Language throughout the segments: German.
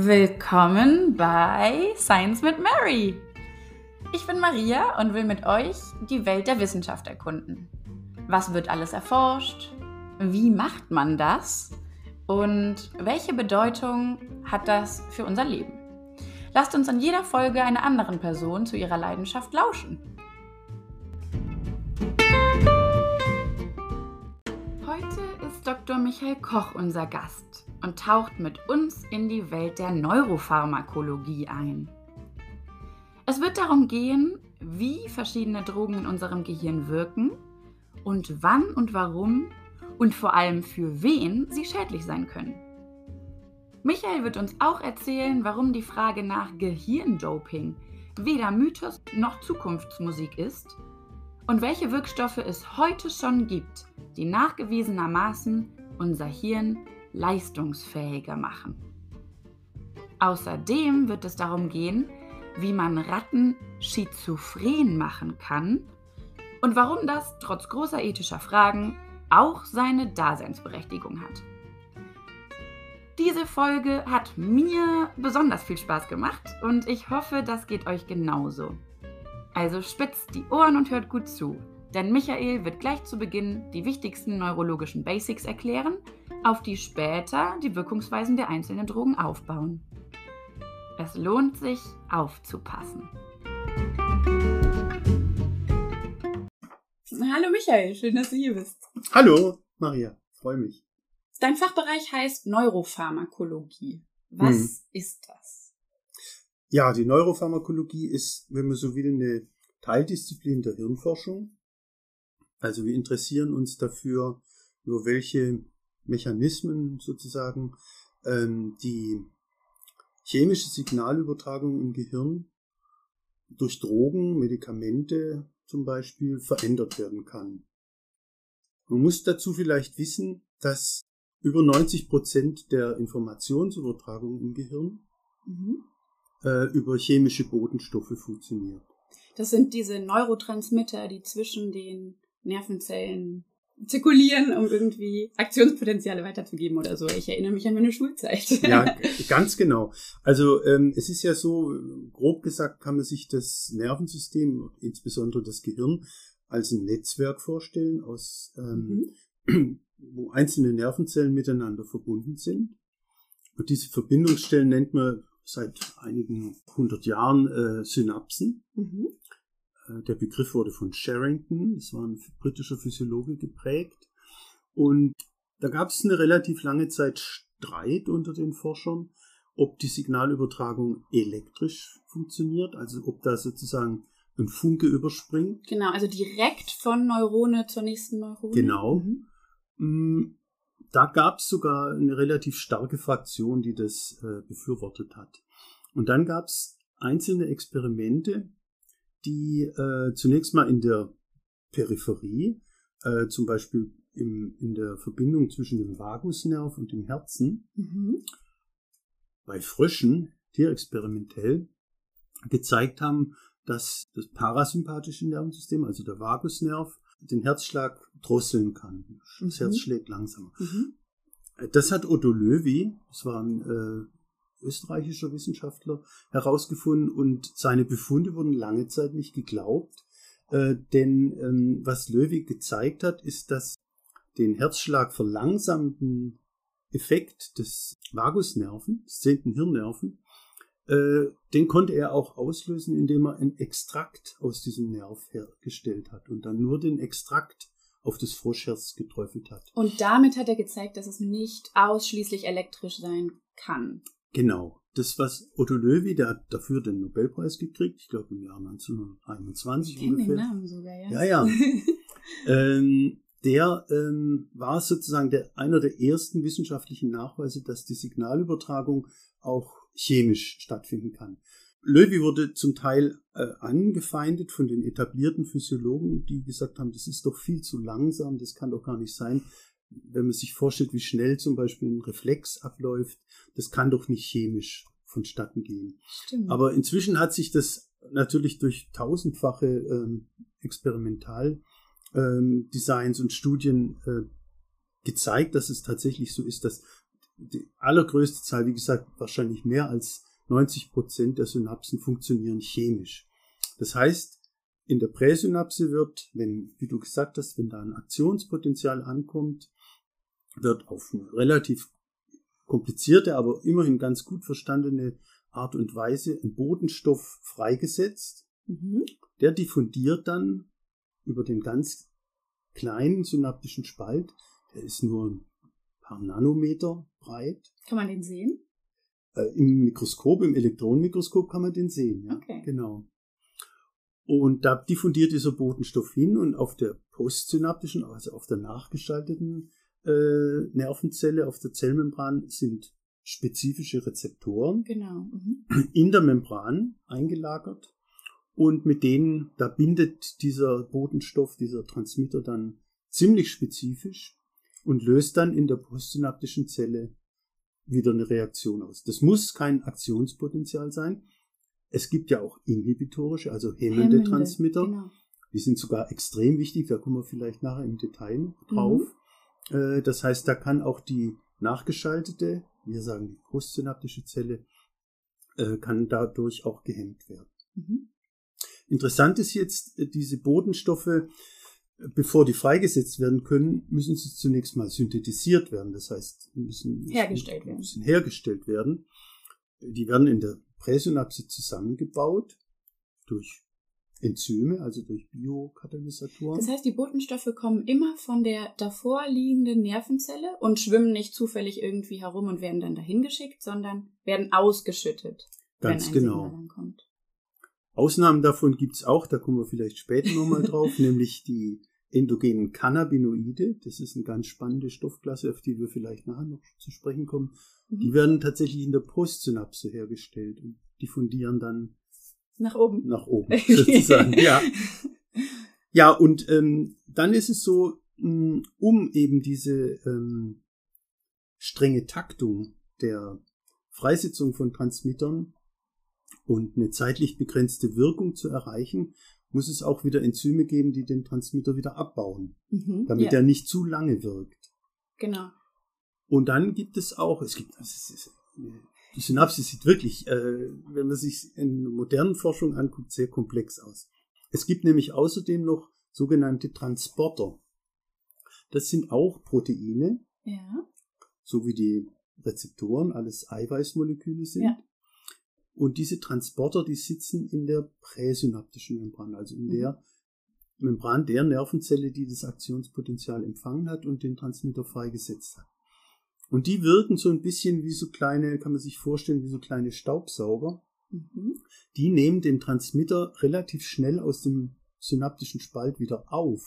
Willkommen bei Science mit Mary. Ich bin Maria und will mit euch die Welt der Wissenschaft erkunden. Was wird alles erforscht? Wie macht man das? Und welche Bedeutung hat das für unser Leben? Lasst uns in jeder Folge einer anderen Person zu ihrer Leidenschaft lauschen. Heute ist Dr. Michael Koch unser Gast und taucht mit uns in die Welt der Neuropharmakologie ein. Es wird darum gehen, wie verschiedene Drogen in unserem Gehirn wirken und wann und warum und vor allem für wen sie schädlich sein können. Michael wird uns auch erzählen, warum die Frage nach Gehirndoping weder Mythos noch Zukunftsmusik ist und welche Wirkstoffe es heute schon gibt, die nachgewiesenermaßen unser Hirn leistungsfähiger machen. Außerdem wird es darum gehen, wie man Ratten schizophren machen kann und warum das trotz großer ethischer Fragen auch seine Daseinsberechtigung hat. Diese Folge hat mir besonders viel Spaß gemacht und ich hoffe, das geht euch genauso. Also spitzt die Ohren und hört gut zu, denn Michael wird gleich zu Beginn die wichtigsten neurologischen Basics erklären, auf die später die Wirkungsweisen der einzelnen Drogen aufbauen. Es lohnt sich aufzupassen. Hallo Michael, schön, dass du hier bist. Hallo Maria, freue mich. Dein Fachbereich heißt Neuropharmakologie. Was hm. ist das? Ja, die Neuropharmakologie ist, wenn man so will, eine Teildisziplin der Hirnforschung. Also wir interessieren uns dafür, nur welche Mechanismen sozusagen ähm, die chemische Signalübertragung im Gehirn durch Drogen, Medikamente zum Beispiel verändert werden kann. Man muss dazu vielleicht wissen, dass über 90 Prozent der Informationsübertragung im Gehirn mhm. äh, über chemische Botenstoffe funktioniert. Das sind diese Neurotransmitter, die zwischen den Nervenzellen zirkulieren, um irgendwie Aktionspotenziale weiterzugeben oder so. Ich erinnere mich an meine Schulzeit. Ja, ganz genau. Also ähm, es ist ja so, grob gesagt kann man sich das Nervensystem, insbesondere das Gehirn, als ein Netzwerk vorstellen, aus ähm, mhm. wo einzelne Nervenzellen miteinander verbunden sind. Und diese Verbindungsstellen nennt man seit einigen hundert Jahren äh, Synapsen. Mhm. Äh, der Begriff wurde von Sherrington, das war ein britischer Physiologe, geprägt. Und da gab es eine relativ lange Zeit Streit unter den Forschern, ob die Signalübertragung elektrisch funktioniert, also ob da sozusagen ein Funke überspringt. Genau, also direkt von Neurone zur nächsten Neurone. Genau. Mhm. Mm, da gab es sogar eine relativ starke Fraktion, die das äh, befürwortet hat. Und dann gab es einzelne Experimente, die äh, zunächst mal in der Peripherie, äh, zum Beispiel im, in der Verbindung zwischen dem Vagusnerv und dem Herzen, mhm. bei Fröschen, tierexperimentell, gezeigt haben, dass das parasympathische Nervensystem, also der Vagusnerv, den Herzschlag drosseln kann. Das mhm. Herz schlägt langsamer. Mhm. Das hat Otto Löwy, das war ein äh, österreichischer Wissenschaftler herausgefunden und seine Befunde wurden lange Zeit nicht geglaubt. Äh, denn ähm, was Löwig gezeigt hat, ist, dass den Herzschlag verlangsamten Effekt des Vagusnerven, des zehnten Hirnnerven, äh, den konnte er auch auslösen, indem er einen Extrakt aus diesem Nerv hergestellt hat und dann nur den Extrakt auf das Froschherz geträufelt hat. Und damit hat er gezeigt, dass es nicht ausschließlich elektrisch sein kann. Genau. Das, was Otto Löwy, der hat dafür den Nobelpreis gekriegt, ich glaube im Jahr 1921 ich ungefähr. Den Namen sogar, ja. Ja, ja. ähm, der ähm, war sozusagen der, einer der ersten wissenschaftlichen Nachweise, dass die Signalübertragung auch chemisch stattfinden kann. Löwy wurde zum Teil äh, angefeindet von den etablierten Physiologen, die gesagt haben, das ist doch viel zu langsam, das kann doch gar nicht sein wenn man sich vorstellt, wie schnell zum Beispiel ein Reflex abläuft, das kann doch nicht chemisch vonstatten gehen. Stimmt. Aber inzwischen hat sich das natürlich durch tausendfache ähm, Experimentaldesigns ähm, und Studien äh, gezeigt, dass es tatsächlich so ist, dass die allergrößte Zahl, wie gesagt, wahrscheinlich mehr als 90 Prozent der Synapsen funktionieren chemisch. Das heißt, in der Präsynapse wird, wenn, wie du gesagt hast, wenn da ein Aktionspotenzial ankommt, wird auf eine relativ komplizierte, aber immerhin ganz gut verstandene Art und Weise ein Bodenstoff freigesetzt. Mhm. Der diffundiert dann über den ganz kleinen synaptischen Spalt. Der ist nur ein paar Nanometer breit. Kann man den sehen? Äh, Im Mikroskop, im Elektronenmikroskop kann man den sehen. Ja? Okay. Genau. Und da diffundiert dieser Botenstoff hin und auf der postsynaptischen, also auf der nachgeschalteten äh, Nervenzelle, auf der Zellmembran sind spezifische Rezeptoren genau. mhm. in der Membran eingelagert und mit denen, da bindet dieser Botenstoff, dieser Transmitter dann ziemlich spezifisch und löst dann in der postsynaptischen Zelle wieder eine Reaktion aus. Das muss kein Aktionspotenzial sein, es gibt ja auch inhibitorische, also hemmende, hemmende Transmitter. Genau. Die sind sogar extrem wichtig, da kommen wir vielleicht nachher im Detail drauf. Mhm. Das heißt, da kann auch die nachgeschaltete, wir sagen die postsynaptische Zelle, äh, kann dadurch auch gehemmt werden. Mhm. Interessant ist jetzt, äh, diese Bodenstoffe, bevor die freigesetzt werden können, müssen sie zunächst mal synthetisiert werden. Das heißt, müssen, hergestellt werden. müssen hergestellt werden. Die werden in der Präsynapse zusammengebaut durch Enzyme, also durch Biokatalysatoren. Das heißt, die Botenstoffe kommen immer von der davor liegenden Nervenzelle und schwimmen nicht zufällig irgendwie herum und werden dann dahin geschickt, sondern werden ausgeschüttet, Ganz wenn ein genau. Signal dann kommt. Ausnahmen davon gibt's auch, da kommen wir vielleicht später nochmal drauf, nämlich die endogenen Cannabinoide. Das ist eine ganz spannende Stoffklasse, auf die wir vielleicht nachher noch zu sprechen kommen. Mhm. Die werden tatsächlich in der Postsynapse hergestellt und diffundieren dann nach oben. Nach oben, sozusagen, ja. Ja, und ähm, dann ist es so, mm, um eben diese ähm, strenge Taktung der Freisetzung von Transmittern und eine zeitlich begrenzte Wirkung zu erreichen, muss es auch wieder Enzyme geben, die den Transmitter wieder abbauen, mhm, damit ja. er nicht zu lange wirkt. Genau. Und dann gibt es auch, es gibt, es ist, die Synapse sieht wirklich, äh, wenn man sich in modernen Forschung anguckt, sehr komplex aus. Es gibt nämlich außerdem noch sogenannte Transporter. Das sind auch Proteine, ja. so wie die Rezeptoren, alles Eiweißmoleküle sind. Ja. Und diese Transporter, die sitzen in der präsynaptischen Membran, also in mhm. der Membran der Nervenzelle, die das Aktionspotenzial empfangen hat und den Transmitter freigesetzt hat. Und die wirken so ein bisschen wie so kleine, kann man sich vorstellen, wie so kleine Staubsauger. Mhm. Die nehmen den Transmitter relativ schnell aus dem synaptischen Spalt wieder auf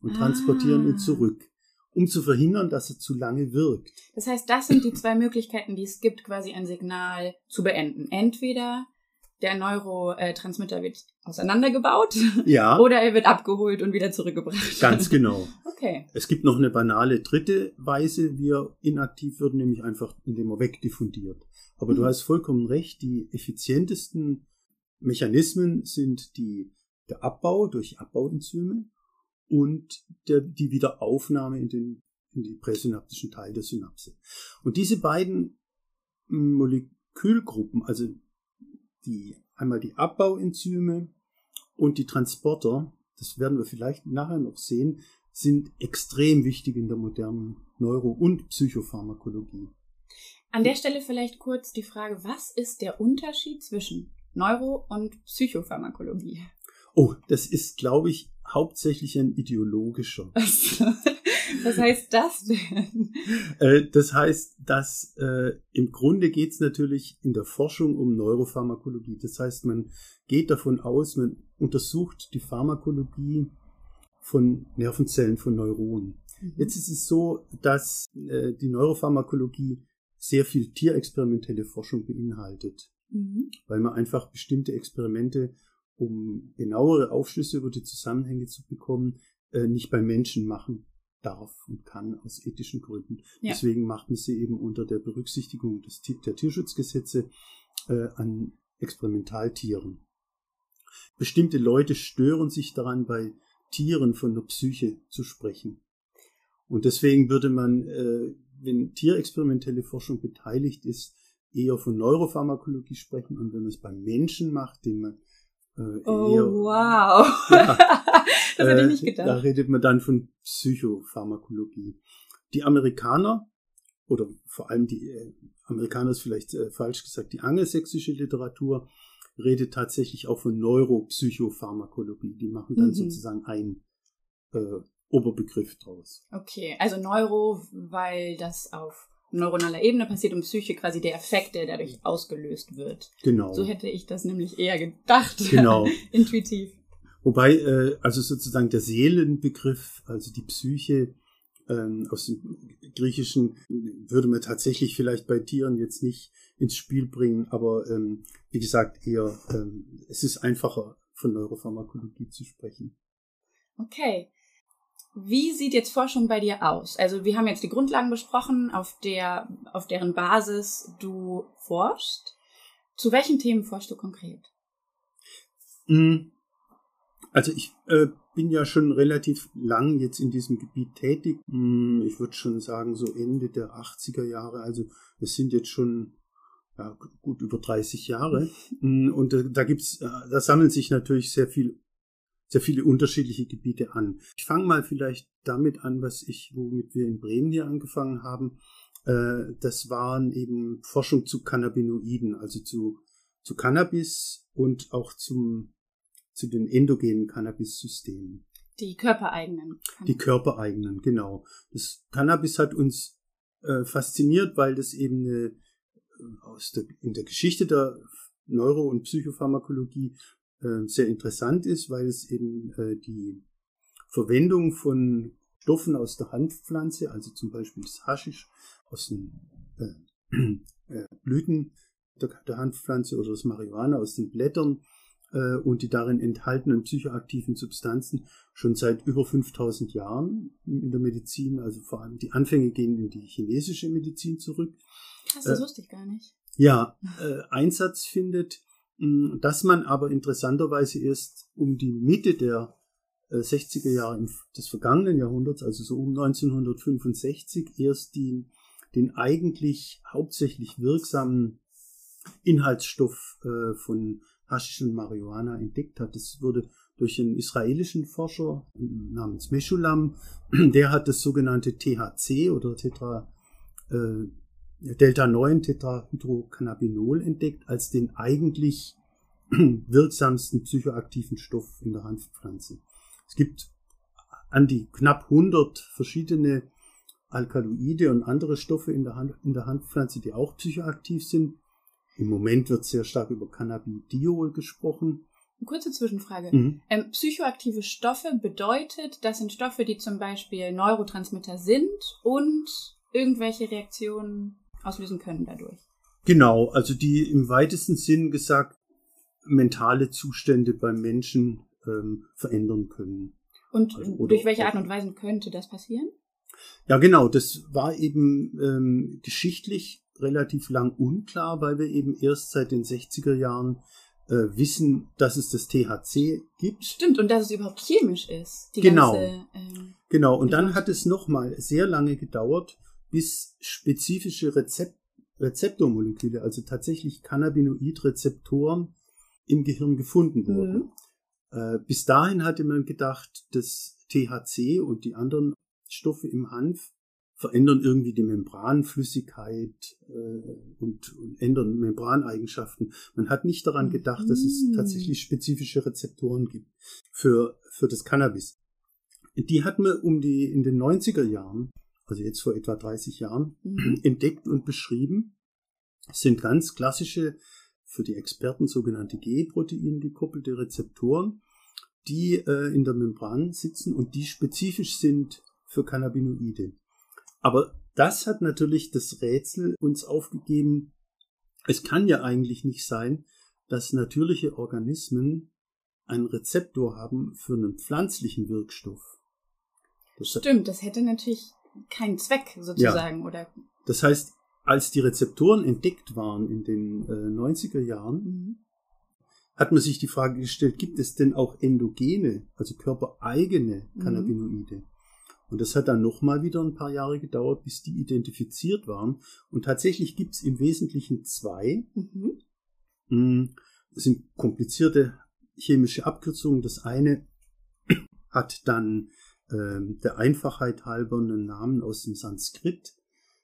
und ah. transportieren ihn zurück um zu verhindern, dass er zu lange wirkt. Das heißt, das sind die zwei Möglichkeiten, die es gibt, quasi ein Signal zu beenden. Entweder der Neurotransmitter wird auseinandergebaut ja. oder er wird abgeholt und wieder zurückgebracht. Ganz genau. Okay. Es gibt noch eine banale dritte Weise, wie er inaktiv wird, nämlich einfach, indem er wegdiffundiert. Aber mhm. du hast vollkommen recht, die effizientesten Mechanismen sind die, der Abbau durch Abbauenzyme und der, die Wiederaufnahme in den in die präsynaptischen Teil der Synapse. Und diese beiden Molekülgruppen, also die einmal die Abbauenzyme und die Transporter, das werden wir vielleicht nachher noch sehen, sind extrem wichtig in der modernen Neuro- und Psychopharmakologie. An der Stelle vielleicht kurz die Frage, was ist der Unterschied zwischen Neuro- und Psychopharmakologie? Oh, das ist, glaube ich, hauptsächlich ein ideologischer. Was heißt das denn? Äh, das heißt, dass äh, im Grunde geht es natürlich in der Forschung um Neuropharmakologie. Das heißt, man geht davon aus, man untersucht die Pharmakologie von Nervenzellen, von Neuronen. Mhm. Jetzt ist es so, dass äh, die Neuropharmakologie sehr viel tierexperimentelle Forschung beinhaltet, mhm. weil man einfach bestimmte Experimente um genauere Aufschlüsse über die Zusammenhänge zu bekommen, äh, nicht bei Menschen machen darf und kann aus ethischen Gründen. Ja. Deswegen macht man sie eben unter der Berücksichtigung des, der Tierschutzgesetze äh, an Experimentaltieren. Bestimmte Leute stören sich daran, bei Tieren von der Psyche zu sprechen. Und deswegen würde man äh, wenn tierexperimentelle Forschung beteiligt ist, eher von Neuropharmakologie sprechen und wenn man es beim Menschen macht, den man äh, oh, eher, wow. Ja, das hätte ich nicht gedacht. Da redet man dann von Psychopharmakologie. Die Amerikaner, oder vor allem die äh, Amerikaner ist vielleicht äh, falsch gesagt, die angelsächsische Literatur redet tatsächlich auch von Neuropsychopharmakologie. Die machen dann mhm. sozusagen einen äh, Oberbegriff draus. Okay, also Neuro, weil das auf neuronaler Ebene passiert und Psyche quasi der Effekt, der dadurch ausgelöst wird. Genau. So hätte ich das nämlich eher gedacht. Genau. Intuitiv. Wobei, äh, also sozusagen der Seelenbegriff, also die Psyche ähm, aus dem Griechischen, würde man tatsächlich vielleicht bei Tieren jetzt nicht ins Spiel bringen, aber ähm, wie gesagt, eher, ähm, es ist einfacher von Neuropharmakologie zu sprechen. Okay. Wie sieht jetzt Forschung bei dir aus? Also wir haben jetzt die Grundlagen besprochen, auf der, auf deren Basis du forschst. Zu welchen Themen forschst du konkret? Hm. Also ich äh, bin ja schon relativ lang jetzt in diesem Gebiet tätig. Hm, ich würde schon sagen, so Ende der 80er Jahre. Also es sind jetzt schon ja, gut über 30 Jahre. Hm, und da gibt's, äh, da sammeln sich natürlich sehr viel sehr viele unterschiedliche Gebiete an. Ich fange mal vielleicht damit an, was ich, womit wir in Bremen hier angefangen haben. Äh, das waren eben Forschung zu Cannabinoiden, also zu, zu Cannabis und auch zum, zu den endogenen Cannabis-Systemen. Die körpereigenen. Die körpereigenen, genau. Das Cannabis hat uns äh, fasziniert, weil das eben eine, äh, aus der, in der Geschichte der Neuro- und Psychopharmakologie äh, sehr interessant ist, weil es eben äh, die Verwendung von Stoffen aus der Hanfpflanze, also zum Beispiel das Haschisch aus den äh, äh, Blüten der, der, Hanfpflanze oder das Marihuana aus den Blättern äh, und die darin enthaltenen psychoaktiven Substanzen schon seit über 5000 Jahren in der Medizin, also vor allem die Anfänge gehen in die chinesische Medizin zurück. Krass, das äh, wusste ich gar nicht. Ja, Einsatz findet Mm, dass man aber interessanterweise erst um die Mitte der 60er äh, Jahre des vergangenen Jahrhunderts, also so um 1965, erst die, den eigentlich hauptsächlich wirksamen Inhaltsstoff äh, von Haschisch und Marihuana entdeckt hat. Das wurde durch einen israelischen Forscher namens Meshulam, der hat das sogenannte THC oder Tetra äh, Delta-9-Tetrahydrocannabinol entdeckt als den eigentlich wirksamsten psychoaktiven Stoff in der Hanfpflanze. Es gibt an die knapp 100 verschiedene Alkaloide und andere Stoffe in der, Hand, in der Hanfpflanze, die auch psychoaktiv sind. Im Moment wird sehr stark über Cannabidiol gesprochen. Eine kurze Zwischenfrage. Mhm. Ähm, psychoaktive Stoffe bedeutet, das sind Stoffe, die zum Beispiel Neurotransmitter sind und irgendwelche Reaktionen auslösen können dadurch. Genau, also die im weitesten Sinn gesagt mentale Zustände beim Menschen ähm, verändern können. Und also, durch welche Art und Weise könnte das passieren? Ja, genau, das war eben ähm, geschichtlich relativ lang unklar, weil wir eben erst seit den 60er Jahren äh, wissen, dass es das THC gibt. Stimmt, und dass es überhaupt chemisch ist. genau. Ganze, ähm, genau, und dann hat es nochmal sehr lange gedauert, bis spezifische Rezept Rezeptormoleküle, also tatsächlich Cannabinoidrezeptoren im Gehirn gefunden wurden. Mhm. Äh, bis dahin hatte man gedacht, dass THC und die anderen Stoffe im Hanf verändern irgendwie die Membranflüssigkeit äh, und, und, ändern Membraneigenschaften. Man hat nicht daran gedacht, dass es mhm. tatsächlich spezifische Rezeptoren gibt für, für das Cannabis. Die hat man um die in den 90er Jahren, also jetzt vor etwa 30 Jahren, mhm. entdeckt und beschrieben. Das sind ganz klassische für die Experten sogenannte G-Protein gekoppelte Rezeptoren, die äh, in der Membran sitzen und die spezifisch sind für Cannabinoide. Aber das hat natürlich das Rätsel uns aufgegeben. Es kann ja eigentlich nicht sein, dass natürliche Organismen einen Rezeptor haben für einen pflanzlichen Wirkstoff. Das Stimmt, das hätte natürlich keinen Zweck sozusagen, ja. oder? Das heißt, als die Rezeptoren entdeckt waren in den äh, 90er Jahren, mhm. hat man sich die Frage gestellt, gibt es denn auch endogene, also körpereigene mhm. Cannabinoide? Mhm. Und das hat dann nochmal wieder ein paar Jahre gedauert, bis die identifiziert waren. Und tatsächlich gibt es im Wesentlichen zwei. Mhm. Mm, das sind komplizierte chemische Abkürzungen. Das eine hat dann äh, der Einfachheit halber einen Namen aus dem Sanskrit,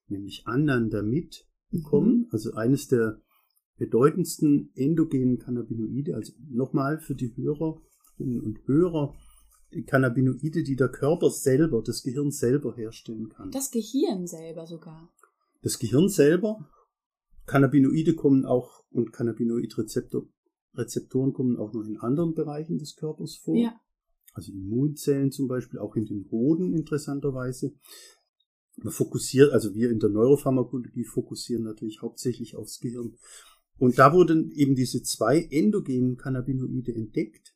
nämlich Anandamid bekommen. Mhm. Also eines der bedeutendsten endogenen Cannabinoide. Also nochmal für die Hörer und Hörer, Cannabinoide, die der Körper selber, das Gehirn selber herstellen kann. Das Gehirn selber sogar. Das Gehirn selber. Cannabinoide kommen auch und Cannabinoidrezeptoren kommen auch noch in anderen Bereichen des Körpers vor. Ja. Also Immunzellen zum Beispiel, auch in den Hoden interessanterweise. Man fokussiert, also wir in der Neuropharmakologie fokussieren natürlich hauptsächlich aufs Gehirn. Und da wurden eben diese zwei endogenen Cannabinoide entdeckt,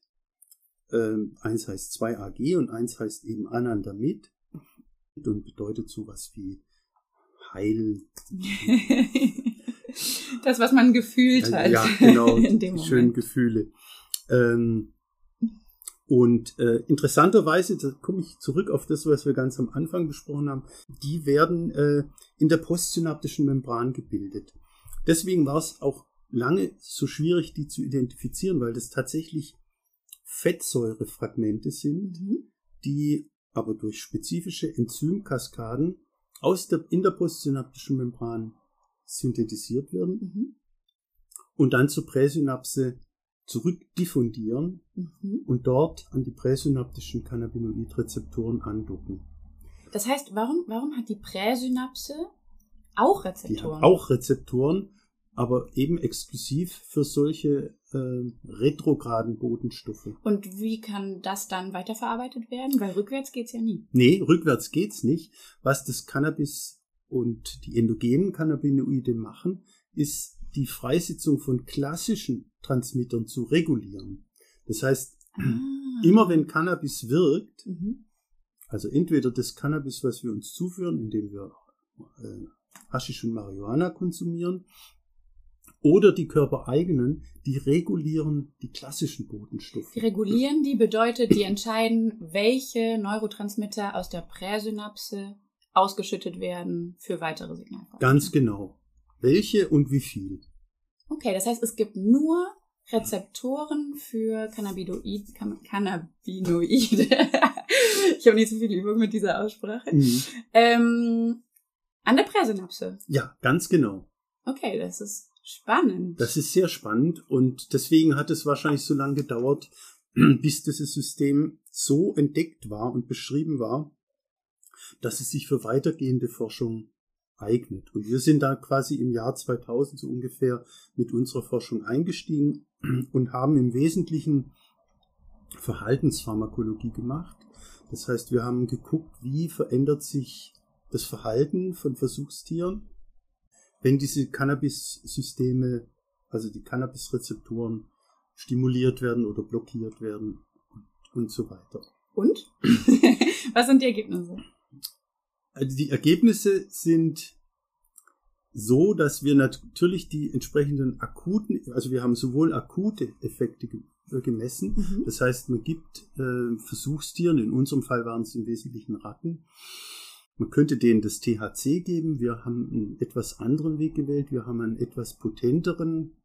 ähm, eins heißt 2AG und eins heißt eben Anandamid und bedeutet sowas wie Heil. das, was man gefühlt hat. Ja, genau. Schöne Gefühle. Ähm, und äh, interessanterweise, da komme ich zurück auf das, was wir ganz am Anfang besprochen haben, die werden äh, in der postsynaptischen Membran gebildet. Deswegen war es auch lange so schwierig, die zu identifizieren, weil das tatsächlich Fettsäurefragmente sind, mhm. die aber durch spezifische Enzymkaskaden aus der, in der postsynaptischen Membran synthetisiert werden mhm. und dann zur Präsynapse zurückdiffundieren mhm. und dort an die präsynaptischen Cannabinoidrezeptoren andocken. Das heißt, warum, warum hat die Präsynapse auch Rezeptoren? Die hat auch Rezeptoren, aber eben exklusiv für solche äh, retrograden Botenstoffe. Und wie kann das dann weiterverarbeitet werden? Weil rückwärts geht's ja nie. Nee, rückwärts geht's nicht. Was das Cannabis und die endogenen Cannabinoide machen, ist die Freisetzung von klassischen Transmittern zu regulieren. Das heißt, ah. immer wenn Cannabis wirkt, mhm. also entweder das Cannabis, was wir uns zuführen, indem wir äh, Haschisch und Marihuana konsumieren, oder die körpereigenen, die regulieren die klassischen Botenstoffe. Die regulieren die bedeutet, die entscheiden, welche Neurotransmitter aus der Präsynapse ausgeschüttet werden für weitere Signale. Ganz genau. Welche und wie viel? Okay, das heißt, es gibt nur Rezeptoren für Cannabinoid, Cannabinoide. ich habe nicht so viel Übung mit dieser Aussprache. Mhm. Ähm, an der Präsynapse. Ja, ganz genau. Okay, das ist Spannend. Das ist sehr spannend und deswegen hat es wahrscheinlich so lange gedauert, bis dieses System so entdeckt war und beschrieben war, dass es sich für weitergehende Forschung eignet. Und wir sind da quasi im Jahr 2000 so ungefähr mit unserer Forschung eingestiegen und haben im Wesentlichen Verhaltenspharmakologie gemacht. Das heißt, wir haben geguckt, wie verändert sich das Verhalten von Versuchstieren wenn diese Cannabis-Systeme, also die Cannabis-Rezeptoren stimuliert werden oder blockiert werden und, und so weiter. Und? Was sind die Ergebnisse? Also die Ergebnisse sind so, dass wir natürlich die entsprechenden akuten, also wir haben sowohl akute Effekte gemessen, mhm. das heißt, man gibt äh, Versuchstieren, in unserem Fall waren es im Wesentlichen Ratten, man könnte denen das THC geben. Wir haben einen etwas anderen Weg gewählt. Wir haben einen etwas potenteren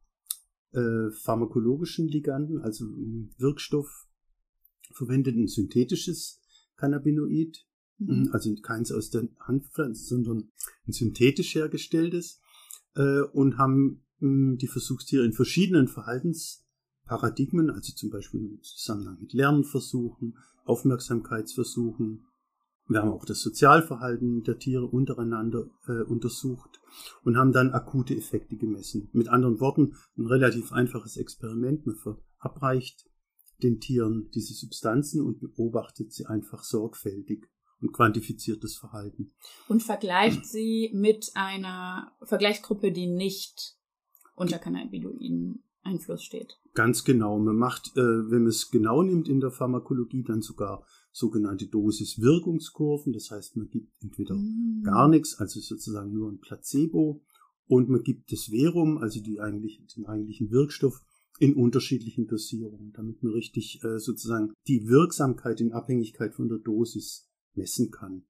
äh, pharmakologischen Liganden, also Wirkstoff verwendet, ein synthetisches Cannabinoid. Mhm. Also keins aus der Handpflanze, sondern ein synthetisch hergestelltes. Äh, und haben mh, die Versuchstiere in verschiedenen Verhaltensparadigmen, also zum Beispiel im Zusammenhang mit Lernversuchen, Aufmerksamkeitsversuchen, wir haben auch das Sozialverhalten der Tiere untereinander äh, untersucht und haben dann akute Effekte gemessen. Mit anderen Worten, ein relativ einfaches Experiment. Man verabreicht den Tieren diese Substanzen und beobachtet sie einfach sorgfältig und quantifiziert das Verhalten. Und vergleicht sie mit einer Vergleichsgruppe, die nicht unter Cannabinoiden Einfluss steht. Ganz genau. Man macht, äh, wenn man es genau nimmt in der Pharmakologie, dann sogar sogenannte Dosis-Wirkungskurven. Das heißt, man gibt entweder mm. gar nichts, also sozusagen nur ein Placebo, und man gibt das Verum, also die eigentlich, den eigentlichen Wirkstoff, in unterschiedlichen Dosierungen, damit man richtig äh, sozusagen die Wirksamkeit in Abhängigkeit von der Dosis messen kann.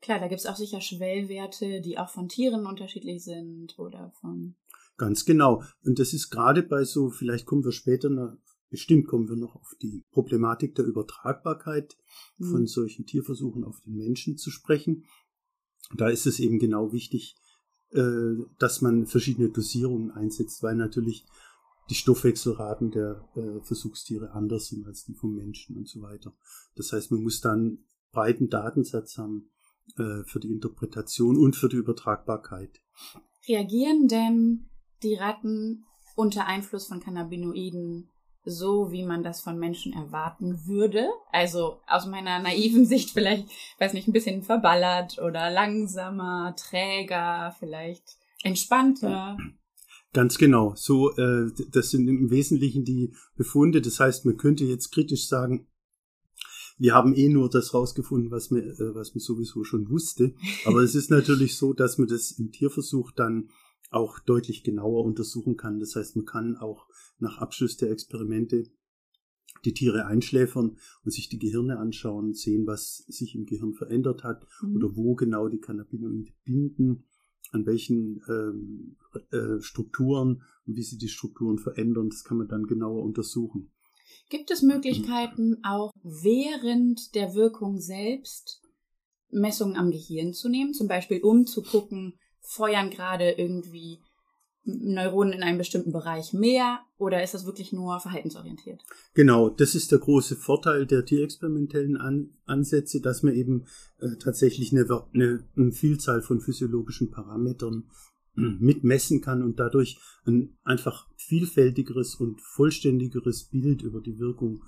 Klar, da gibt es auch sicher Schwellwerte, die auch von Tieren unterschiedlich sind oder von. Ganz genau. Und das ist gerade bei so, vielleicht kommen wir später noch, bestimmt kommen wir noch auf die Problematik der Übertragbarkeit mhm. von solchen Tierversuchen auf den Menschen zu sprechen. Da ist es eben genau wichtig, äh, dass man verschiedene Dosierungen einsetzt, weil natürlich die Stoffwechselraten der äh, Versuchstiere anders sind als die vom Menschen und so weiter. Das heißt, man muss dann breiten Datensatz haben äh, für die Interpretation und für die Übertragbarkeit. Reagieren denn die Ratten unter Einfluss von Cannabinoiden so, wie man das von Menschen erwarten würde? Also aus meiner naiven Sicht vielleicht, weiß nicht, ein bisschen verballert oder langsamer, träger, vielleicht entspannter. Ganz genau. So, äh, das sind im Wesentlichen die Befunde. Das heißt, man könnte jetzt kritisch sagen, wir haben eh nur das rausgefunden, was man, äh, was man sowieso schon wusste. Aber es ist natürlich so, dass man das im Tierversuch dann auch deutlich genauer untersuchen kann. Das heißt, man kann auch nach Abschluss der Experimente die Tiere einschläfern und sich die Gehirne anschauen, sehen, was sich im Gehirn verändert hat mhm. oder wo genau die Cannabinoide binden an welchen ähm, äh, Strukturen und wie sie die Strukturen verändern. Das kann man dann genauer untersuchen. Gibt es Möglichkeiten, auch während der Wirkung selbst Messungen am Gehirn zu nehmen? Zum Beispiel, um zu gucken, feuern gerade irgendwie Neuronen in einem bestimmten Bereich mehr oder ist das wirklich nur verhaltensorientiert? Genau, das ist der große Vorteil der tierexperimentellen An Ansätze, dass man eben äh, tatsächlich eine, eine, eine, Vielzahl von physiologischen Parametern mitmessen kann und dadurch ein einfach vielfältigeres und vollständigeres Bild über die Wirkung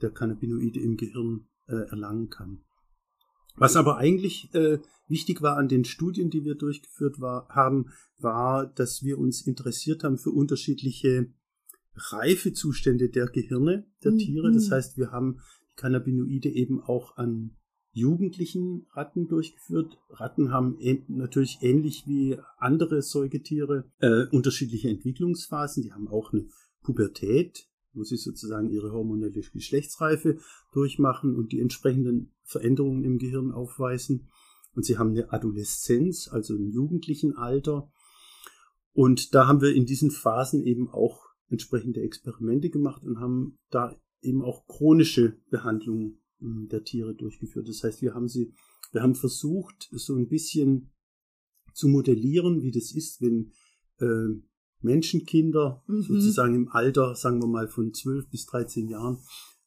der Cannabinoide im Gehirn äh, erlangen kann. Was aber eigentlich äh, wichtig war an den Studien, die wir durchgeführt war, haben, war, dass wir uns interessiert haben für unterschiedliche Reifezustände der Gehirne der mhm. Tiere. Das heißt, wir haben die Cannabinoide eben auch an jugendlichen Ratten durchgeführt. Ratten haben natürlich ähnlich wie andere Säugetiere äh, unterschiedliche Entwicklungsphasen. Die haben auch eine Pubertät, wo sie sozusagen ihre hormonelle Geschlechtsreife durchmachen und die entsprechenden Veränderungen im Gehirn aufweisen. Und sie haben eine Adoleszenz, also ein jugendlichen Alter. Und da haben wir in diesen Phasen eben auch entsprechende Experimente gemacht und haben da eben auch chronische Behandlungen hm, der Tiere durchgeführt. Das heißt, wir haben sie, wir haben versucht, so ein bisschen zu modellieren, wie das ist, wenn äh, Menschenkinder mhm. sozusagen im Alter, sagen wir mal von 12 bis 13 Jahren,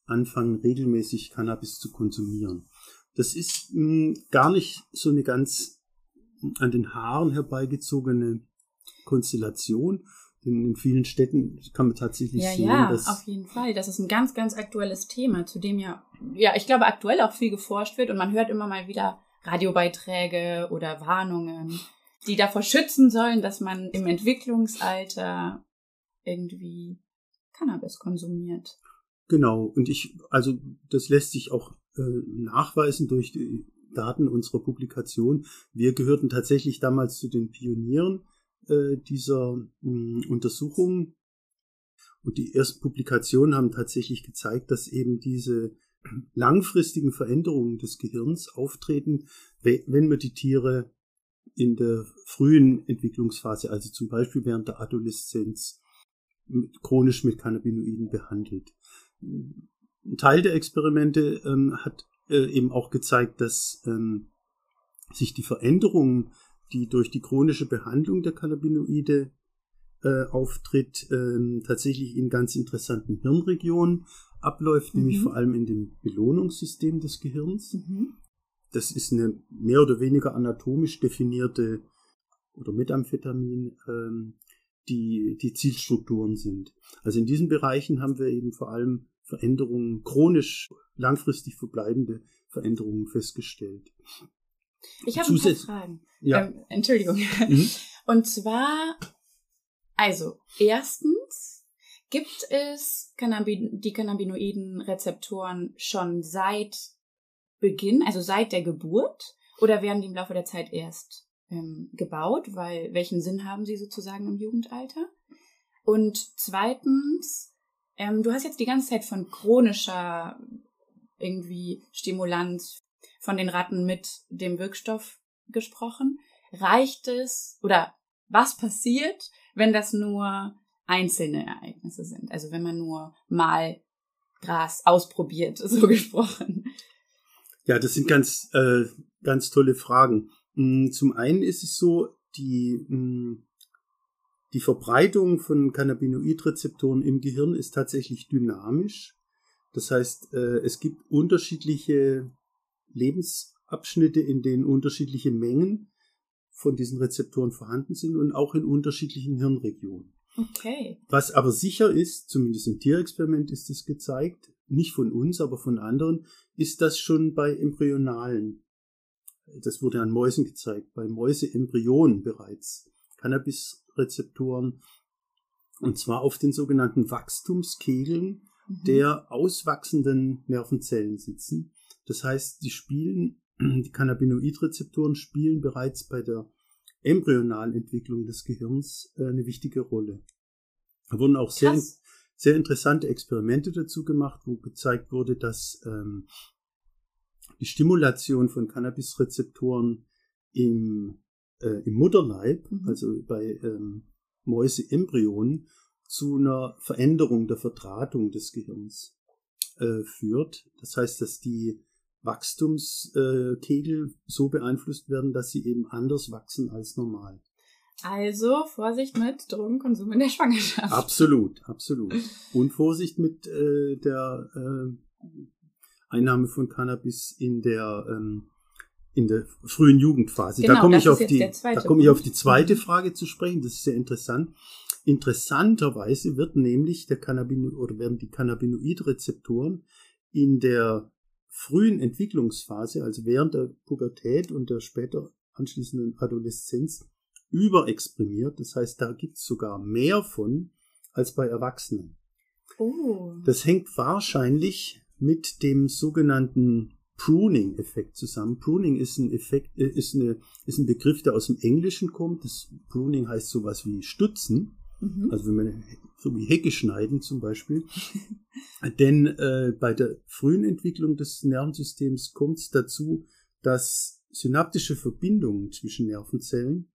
anfangen regelmäßig Cannabis zu konsumieren. Das ist mh, hm, gar nicht so eine ganz an den Haaren herbeigezogene Konstellation. Denn in vielen Städten kann man tatsächlich ja, sehen, ja, dass. auf jeden Fall. Das ist ein ganz, ganz aktuelles Thema, zu dem ja, ja, ich glaube, aktuell auch viel geforscht wird und man hört immer mal wieder Radiobeiträge oder Warnungen die davor schützen sollen, dass man im Entwicklungsalter irgendwie Cannabis konsumiert. Genau, und ich, also das lässt sich auch äh, nachweisen durch die Daten unserer Publikation. Wir gehörten tatsächlich damals zu den Pionieren äh, dieser mh, hm, Untersuchungen. Und die ersten Publikationen haben tatsächlich gezeigt, dass eben diese langfristigen Veränderungen des Gehirns auftreten, wenn man die Tiere in der frühen Entwicklungsphase, also zum Beispiel während der Adoleszenz, mit, chronisch mit Cannabinoiden behandelt. Ein Teil der Experimente ähm, hat äh, eben auch gezeigt, dass ähm, sich die Veränderungen, die durch die chronische Behandlung der Cannabinoide äh, auftritt, äh, tatsächlich in ganz interessanten Hirnregionen abläuft, mhm. nämlich vor allem in dem Belohnungssystem des Gehirns. Mhm. Das ist eine mehr oder weniger anatomisch definierte oder Methamphetamin, ähm, die die Zielstrukturen sind. Also in diesen Bereichen haben wir eben vor allem Veränderungen, chronisch langfristig verbleibende Veränderungen festgestellt. Ich habe ein paar Fragen. Ja. Ähm, Entschuldigung. Mhm. Und zwar, also erstens, gibt es Cannabin die Cannabinoiden-Rezeptoren schon seit Beginn, also seit der Geburt, oder werden die im Laufe der Zeit erst ähm, gebaut? Weil welchen Sinn haben sie sozusagen im Jugendalter? Und zweitens, ähm, du hast jetzt die ganze Zeit von chronischer irgendwie Stimulanz. von den Ratten mit dem Wirkstoff gesprochen. Reicht es oder was passiert, wenn das nur einzelne Ereignisse sind? Also wenn man nur mal Gras ausprobiert, so gesprochen. Ja, das sind ganz, äh, ganz tolle Fragen. Mm, zum einen ist es so, die, mm, die Verbreitung von Cannabinoidrezeptoren im Gehirn ist tatsächlich dynamisch. Das heißt, äh, es gibt unterschiedliche Lebensabschnitte, in denen unterschiedliche Mengen von diesen Rezeptoren vorhanden sind und auch in unterschiedlichen Hirnregionen. Okay. Was aber sicher ist, zumindest im Tierexperiment ist es gezeigt, nicht von uns, aber von anderen, ist das schon bei embryonalen, das wurde an Mäusen gezeigt, bei Mäuseembryonen bereits Cannabisrezeptoren und zwar auf den sogenannten Wachstumskegeln mhm. der auswachsenden Nervenzellen sitzen. Das heißt, die spielen, die Cannabinoidrezeptoren spielen bereits bei der embryonalen Entwicklung des Gehirns äh, eine wichtige Rolle. Da wurden auch sehr, sehr interessante Experimente dazu gemacht, wo gezeigt wurde, dass ähm, die Stimulation von Cannabisrezeptoren im, äh, im Mutterleib, mhm. also bei ähm, Mäuseembryonen, zu einer Veränderung der Verdrahtung des Gehirns äh, führt. Das heißt, dass die Wachstumskegel so beeinflusst werden, dass sie eben anders wachsen als normal. Also Vorsicht mit Drogenkonsum in der Schwangerschaft. Absolut, absolut. Und Vorsicht mit äh, der äh, Einnahme von Cannabis in der ähm, in der frühen Jugendphase. Genau, da komme ich auf die da komme ich auf die zweite mhm. Frage zu sprechen. Das ist sehr interessant. Interessanterweise wird nämlich der Cannabino oder werden die Cannabinoidrezeptoren in der frühen Entwicklungsphase, also während der Pubertät und der später anschließenden Adoleszenz, überexprimiert. Das heißt, da gibt es sogar mehr von als bei Erwachsenen. Oh. Das hängt wahrscheinlich mit dem sogenannten Pruning-Effekt zusammen. Pruning ist ein Effekt, äh, ist, eine, ist ein Begriff, der aus dem Englischen kommt. Das Pruning heißt sowas wie Stutzen. Mhm. Also wenn man so wie Hecke schneiden zum Beispiel. Denn äh, bei der frühen Entwicklung des Nervensystems kommt es dazu, dass synaptische Verbindungen zwischen Nervenzellen,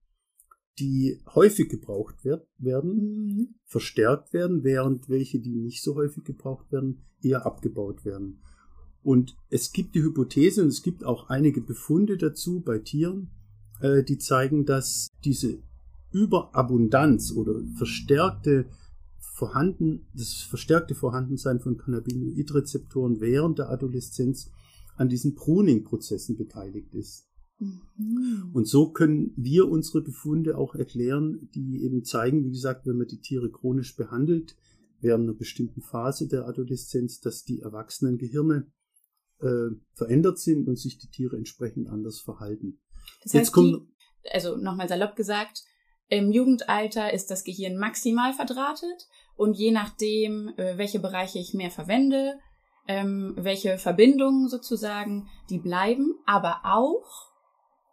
die häufig gebraucht wird, werden, verstärkt werden, während welche, die nicht so häufig gebraucht werden, eher abgebaut werden. Und es gibt die Hypothese und es gibt auch einige Befunde dazu bei Tieren, äh, die zeigen, dass diese Überabundanz oder verstärkte vorhanden, das verstärkte Vorhandensein von Cannabinoidrezeptoren während der Adoleszenz an diesen Pruning-Prozessen beteiligt ist. Mhm. Und so können wir unsere Befunde auch erklären, die eben zeigen, wie gesagt, wenn man die Tiere chronisch behandelt, während einer bestimmten Phase der Adoleszenz, dass die erwachsenen Gehirne äh, verändert sind und sich die Tiere entsprechend anders verhalten. Das heißt, Jetzt kommt, die, also nochmal salopp gesagt, im Jugendalter ist das Gehirn maximal verdrahtet und je nachdem, äh, welche Bereiche ich mehr verwende, ähm, welche Verbindungen sozusagen, die bleiben, aber auch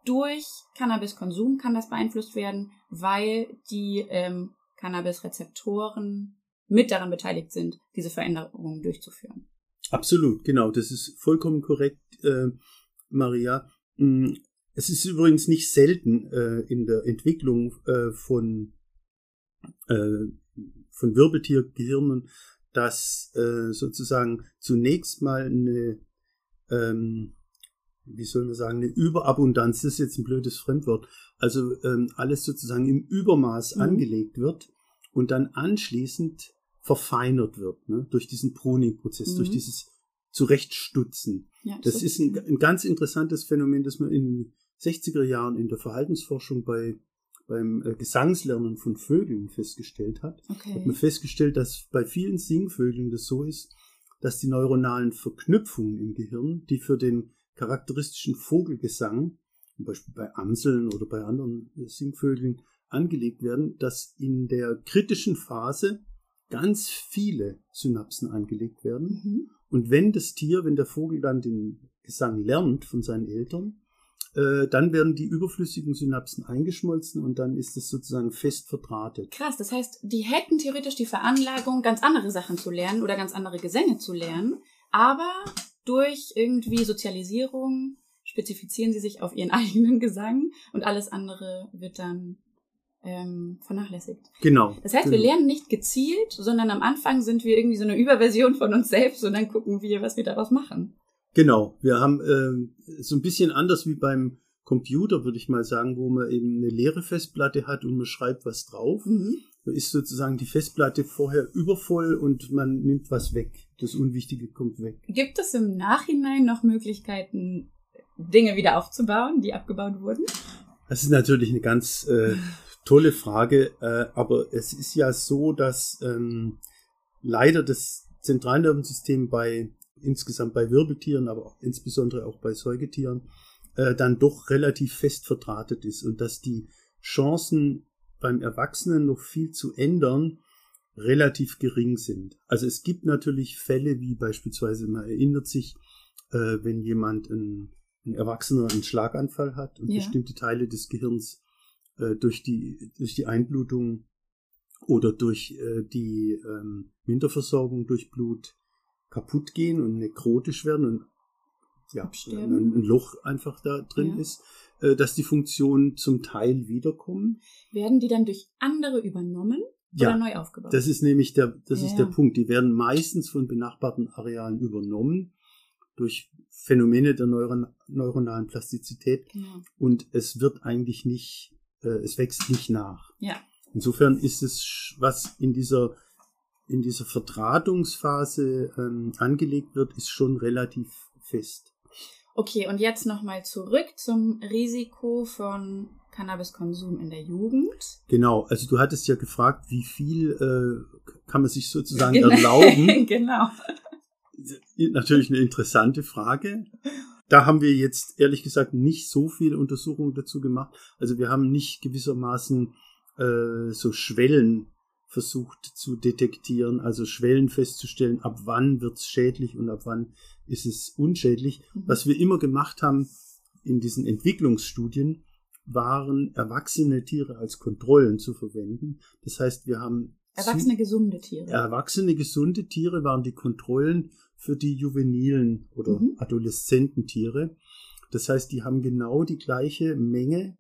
durch Cannabiskonsum kann das beeinflusst werden, weil die ähm, Cannabis-Rezeptoren mit daran beteiligt sind, diese Veränderungen durchzuführen. Absolut, genau, das ist vollkommen korrekt, äh, Maria. Mm, es ist übrigens nicht selten äh, in der Entwicklung äh, von, äh, von Wirbeltiergehirnen, dass äh, sozusagen zunächst mal eine, ähm, wie soll man sagen, eine Überabundanz, das ist jetzt ein blödes Fremdwort, also ähm, alles sozusagen im Übermaß mhm. angelegt wird und dann anschließend verfeinert wird, ne, durch diesen Pruning-Prozess, mhm. durch dieses Zurechtstutzen. Ja, das, das ist ein, ein, ganz interessantes Phänomen, das man in den 60er Jahren in der Verhaltensforschung bei beim äh, Gesangslernen von Vögeln festgestellt hat. Okay. Hat man festgestellt, dass bei vielen Singvögeln das so ist, dass die neuronalen Verknüpfungen im Gehirn, die für den charakteristischen Vogelgesang, zum Beispiel bei Amseln oder bei anderen äh, Singvögeln, angelegt werden, dass in der kritischen Phase ganz viele Synapsen angelegt werden. Mhm. Und wenn das Tier, wenn der Vogel dann den Gesang lernt von seinen Eltern, äh, dann werden die überflüssigen Synapsen eingeschmolzen und dann ist es sozusagen fest verdrahtet. Krass, das heißt, die hätten theoretisch die Veranlagung, ganz andere Sachen zu lernen oder ganz andere Gesänge zu lernen, aber durch irgendwie Sozialisierung spezifizieren sie sich auf ihren eigenen Gesang und alles andere wird dann ähm, vernachlässigt. Genau. Das heißt, genau. wir lernen nicht gezielt, sondern am Anfang sind wir irgendwie so eine Überversion von uns selbst und dann gucken wir, was wir daraus machen. Genau. Wir haben ähm, so ein bisschen anders wie beim Computer, würde ich mal sagen, wo man eben eine leere Festplatte hat und man schreibt was drauf. Mhm. Da ist sozusagen die Festplatte vorher übervoll und man nimmt was weg. Das Unwichtige kommt weg. Gibt es im Nachhinein noch Möglichkeiten, Dinge wieder aufzubauen, die abgebaut wurden? Das ist natürlich eine ganz äh, tolle Frage, äh, aber es ist ja so, dass ähm, leider das Zentralnervensystem bei insgesamt bei Wirbeltieren, aber auch insbesondere auch bei Säugetieren äh, dann doch relativ fest verdrahtet ist und dass die Chancen beim Erwachsenen noch viel zu ändern relativ gering sind. Also es gibt natürlich Fälle wie beispielsweise man erinnert sich, äh, wenn jemand ein, ein Erwachsener einen Schlaganfall hat und Ja. bestimmte Teile des Gehirns äh, durch die durch die Einblutung oder durch äh, die ähm, Minderversorgung durch Blut kaputt gehen und nekrotisch werden und ja, ein, ein Loch einfach da drin Ja. ist, dass die Funktionen zum Teil wiederkommen. Werden die dann durch andere übernommen oder Ja, neu aufgebaut? das ist nämlich der, das Ja, ist der ja. Punkt. Die werden meistens von benachbarten Arealen übernommen durch Phänomene der neuron neuronalen Plastizität genau. und es wird eigentlich nicht, äh, es wächst nicht nach. Ja. Insofern ist es, was in dieser, in dieser Verdrahtungsphase ähm, angelegt wird, ist schon relativ fest. Okay, und jetzt nochmal zurück zum Risiko von Cannabiskonsum in der Jugend. Genau, also du hattest ja gefragt, wie viel äh, kann man sich sozusagen Genau. erlauben. genau. Natürlich eine interessante Frage. Da haben wir jetzt ehrlich gesagt nicht so viele Untersuchungen dazu gemacht. Also wir haben nicht gewissermaßen äh, so Schwellen versucht zu detektieren, also Schwellen festzustellen, ab wann wird's schädlich und ab wann ist es unschädlich. Mhm. Was wir immer gemacht haben in diesen Entwicklungsstudien, waren erwachsene Tiere als Kontrollen zu verwenden. Das heißt, wir haben Erwachsene gesunde Tiere. Erwachsene gesunde Tiere waren die Kontrollen für die juvenilen oder Mhm. adoleszenten Tiere. Das heißt, die haben genau die gleiche Menge,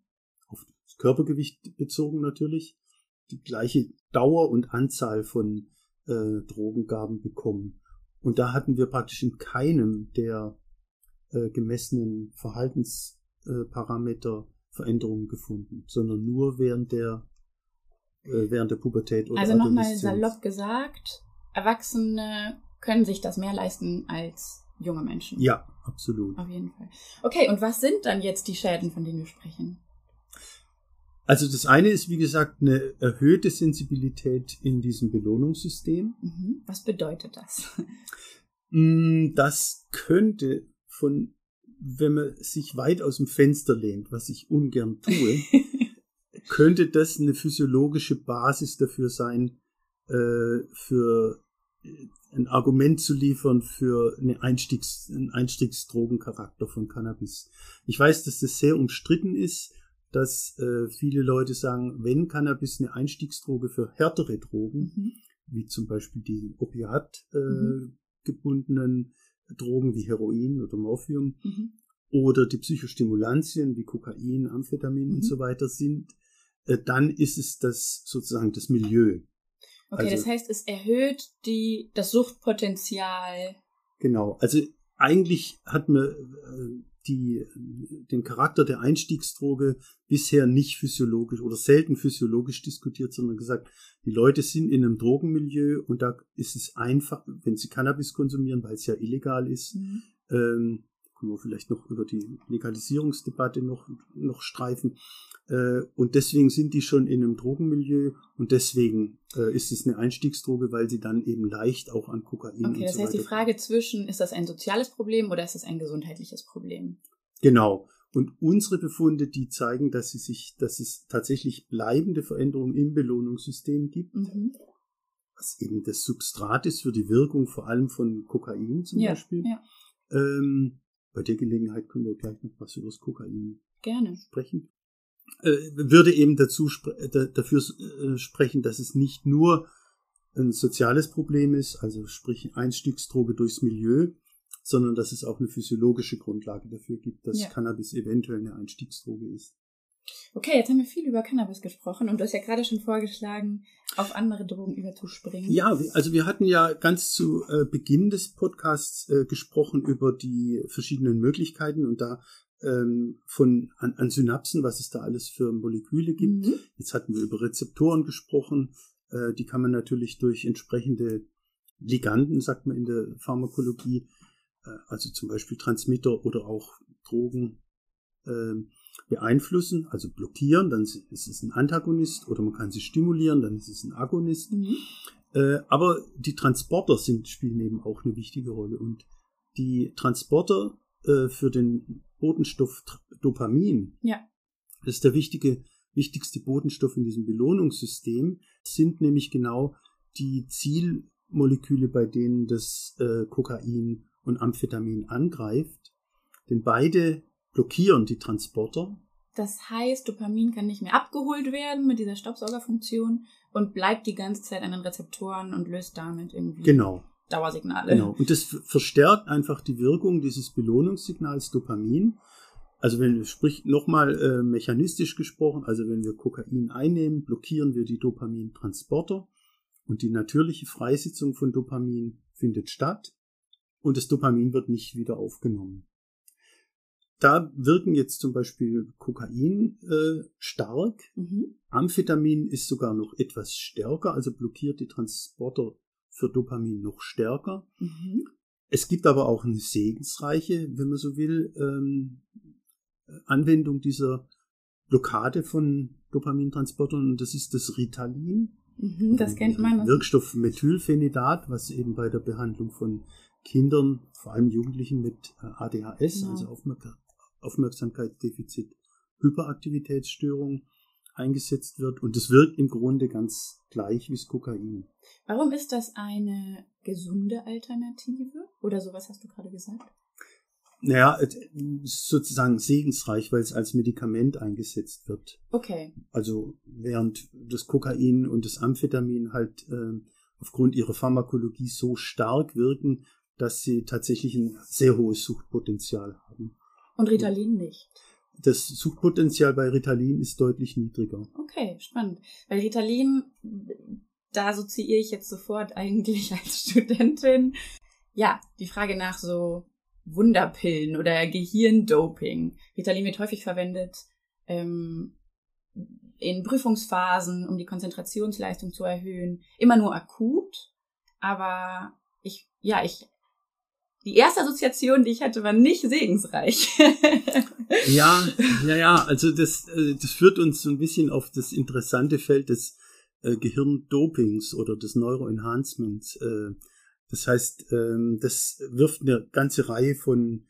auf das Körpergewicht bezogen natürlich, die gleiche Dauer und Anzahl von äh, Drogengaben bekommen. Und da hatten wir praktisch in keinem der äh, gemessenen Verhaltensparameter Parameter Veränderungen gefunden, sondern nur während der äh, während der Pubertät oder also nochmal salopp gesagt, Erwachsene können sich das mehr leisten als junge Menschen. Ja, absolut. Auf jeden Fall. Okay, und was sind dann jetzt die Schäden, von denen wir sprechen? Also das eine ist, wie gesagt, eine erhöhte Sensibilität in diesem Belohnungssystem. Mhm. Was bedeutet das? Mm, Das könnte von, wenn man sich weit aus dem Fenster lehnt, was ich ungern tue, könnte das eine physiologische Basis dafür sein, äh, für äh, ein Argument zu liefern für eine Einstiegs, einen Einstiegsdrogencharakter von Cannabis. Ich weiß, dass das sehr umstritten ist, dass äh, viele Leute sagen, wenn Cannabis eine Einstiegsdroge für härtere Drogen, Mhm. wie zum Beispiel die Opiat äh, Mhm. gebundenen Drogen wie Heroin oder Morphium Mhm. oder die Psychostimulantien wie Kokain, Amphetamin Mhm. und so weiter sind, äh, dann ist es das sozusagen das Milieu. Okay, Also- das heißt, es erhöht die, das Suchtpotenzial. Genau. Also eigentlich hat man äh, die, den Charakter der Einstiegsdroge bisher nicht physiologisch oder selten physiologisch diskutiert, sondern gesagt, die Leute sind in einem Drogenmilieu und da ist es einfach, wenn sie Cannabis konsumieren, weil es ja illegal ist, Mhm. ähm, können wir vielleicht noch über die Legalisierungsdebatte noch, noch streifen. Äh, und deswegen sind die schon in einem Drogenmilieu und deswegen äh, ist es eine Einstiegsdroge, weil sie dann eben leicht auch an Kokain Okay, und das so heißt, die Frage zwischen, ist das ein soziales Problem oder ist das ein gesundheitliches Problem? Genau. Und unsere Befunde, die zeigen, dass sie sich, dass es tatsächlich bleibende Veränderungen im Belohnungssystem gibt, Mhm. was eben das Substrat ist für die Wirkung vor allem von Kokain zum Ja, Beispiel. ja, Ähm, bei der Gelegenheit können wir gleich noch was über das Kokain gerne. sprechen. Äh, würde eben dazu äh, da, dafür äh, sprechen, dass es nicht nur ein soziales Problem ist, also sprich Einstiegsdroge durchs Milieu, sondern dass es auch eine physiologische Grundlage dafür gibt, dass Ja. Cannabis eventuell eine Einstiegsdroge ist. Okay, jetzt haben wir viel über Cannabis gesprochen und du hast ja gerade schon vorgeschlagen, auf andere Drogen überzuspringen. Ja, also wir hatten ja ganz zu Beginn des Podcasts gesprochen über die verschiedenen Möglichkeiten und da ähm, von an, an Synapsen, was es da alles für Moleküle gibt. Mhm. Jetzt hatten wir über Rezeptoren gesprochen. Äh, die kann man natürlich durch entsprechende Liganden, sagt man in der Pharmakologie, äh, also zum Beispiel Transmitter oder auch Drogen, ähm, beeinflussen, also blockieren, dann ist es ein Antagonist oder man kann sie stimulieren, dann ist es ein Agonist. Mhm. Äh, aber die Transporter sind, spielen eben auch eine wichtige Rolle. Und die Transporter äh, für den Botenstoff Dopamin, Ja. das ist der wichtige, wichtigste Botenstoff in diesem Belohnungssystem, sind nämlich genau die Zielmoleküle, bei denen das äh, Kokain und Amphetamin angreift. Denn beide blockieren die Transporter Das heißt, Dopamin kann nicht mehr abgeholt werden mit dieser Staubsaugerfunktion und bleibt die ganze Zeit an den Rezeptoren und löst damit irgendwie Genau. Dauersignale. Genau. Und das verstärkt einfach die Wirkung dieses Belohnungssignals Dopamin. Also wenn, sprich nochmal äh, mechanistisch gesprochen, also wenn wir Kokain einnehmen, blockieren wir die Dopamintransporter und die natürliche Freisetzung von Dopamin findet statt und das Dopamin wird nicht wieder aufgenommen. Da wirken jetzt zum Beispiel Kokain äh, stark, Mhm. Amphetamin ist sogar noch etwas stärker, also blockiert die Transporter für Dopamin noch stärker. Mhm. Es gibt aber auch eine segensreiche, wenn man so will, ähm, Anwendung dieser Blockade von Dopamintransportern und das ist das Ritalin. Mhm. Das kennt man. Wirkstoff Methylphenidat, was eben bei der Behandlung von Kindern, vor allem Jugendlichen mit äh, ADHS, Genau. also Aufmerk Aufmerksamkeitsdefizit, Hyperaktivitätsstörung eingesetzt wird und es wirkt im Grunde ganz gleich wie das Kokain. Warum ist das eine gesunde Alternative? Oder sowas hast du gerade gesagt? Naja, sozusagen segensreich, weil es als Medikament eingesetzt wird. Okay. Also während das Kokain und das Amphetamin halt äh, aufgrund ihrer Pharmakologie so stark wirken, dass sie tatsächlich ein sehr hohes Suchtpotenzial haben. Und Ritalin nicht. Das Suchtpotenzial bei Ritalin ist deutlich niedriger. Okay, spannend. Weil Ritalin, da assoziiere ich jetzt sofort eigentlich als Studentin. Ja, die Frage nach so Wunderpillen oder Gehirndoping. Ritalin wird häufig verwendet ähm, in Prüfungsphasen, um die Konzentrationsleistung zu erhöhen. Immer nur akut. Aber ich, ja, ich, die erste Assoziation, die ich hatte, war nicht segensreich. Ja, ja, ja, also das, äh, das führt uns so ein bisschen auf das interessante Feld des äh, Gehirndopings oder des Neuroenhancements. Äh, das heißt, ähm, das wirft eine ganze Reihe von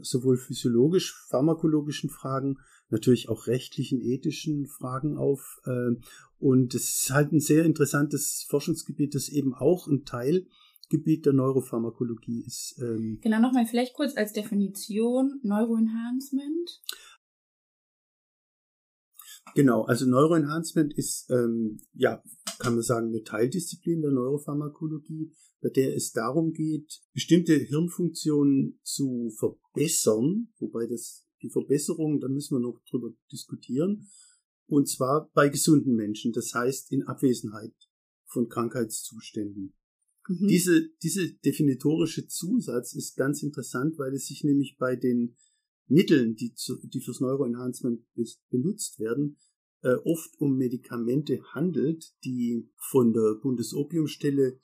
sowohl physiologisch, pharmakologischen Fragen, natürlich auch rechtlichen, ethischen Fragen auf. Und es ist halt ein sehr interessantes Forschungsgebiet, das eben auch ein Teilgebiet der Neuropharmakologie ist. Ähm, Genau, nochmal vielleicht kurz als Definition Neuroenhancement. Genau, also Neuroenhancement ist, ähm, ja, kann man sagen, eine Teildisziplin der Neuropharmakologie, bei der es darum geht, bestimmte Hirnfunktionen zu verbessern, wobei das die Verbesserung, da müssen wir noch drüber diskutieren, und zwar bei gesunden Menschen, das heißt in Abwesenheit von Krankheitszuständen. Mhm. Diese, diese definitorische Zusatz ist ganz interessant, weil es sich nämlich bei den Mitteln, die, zu, die fürs Neuroenhancement benutzt werden, äh, oft um Medikamente handelt, die von der Bundesopiumstelle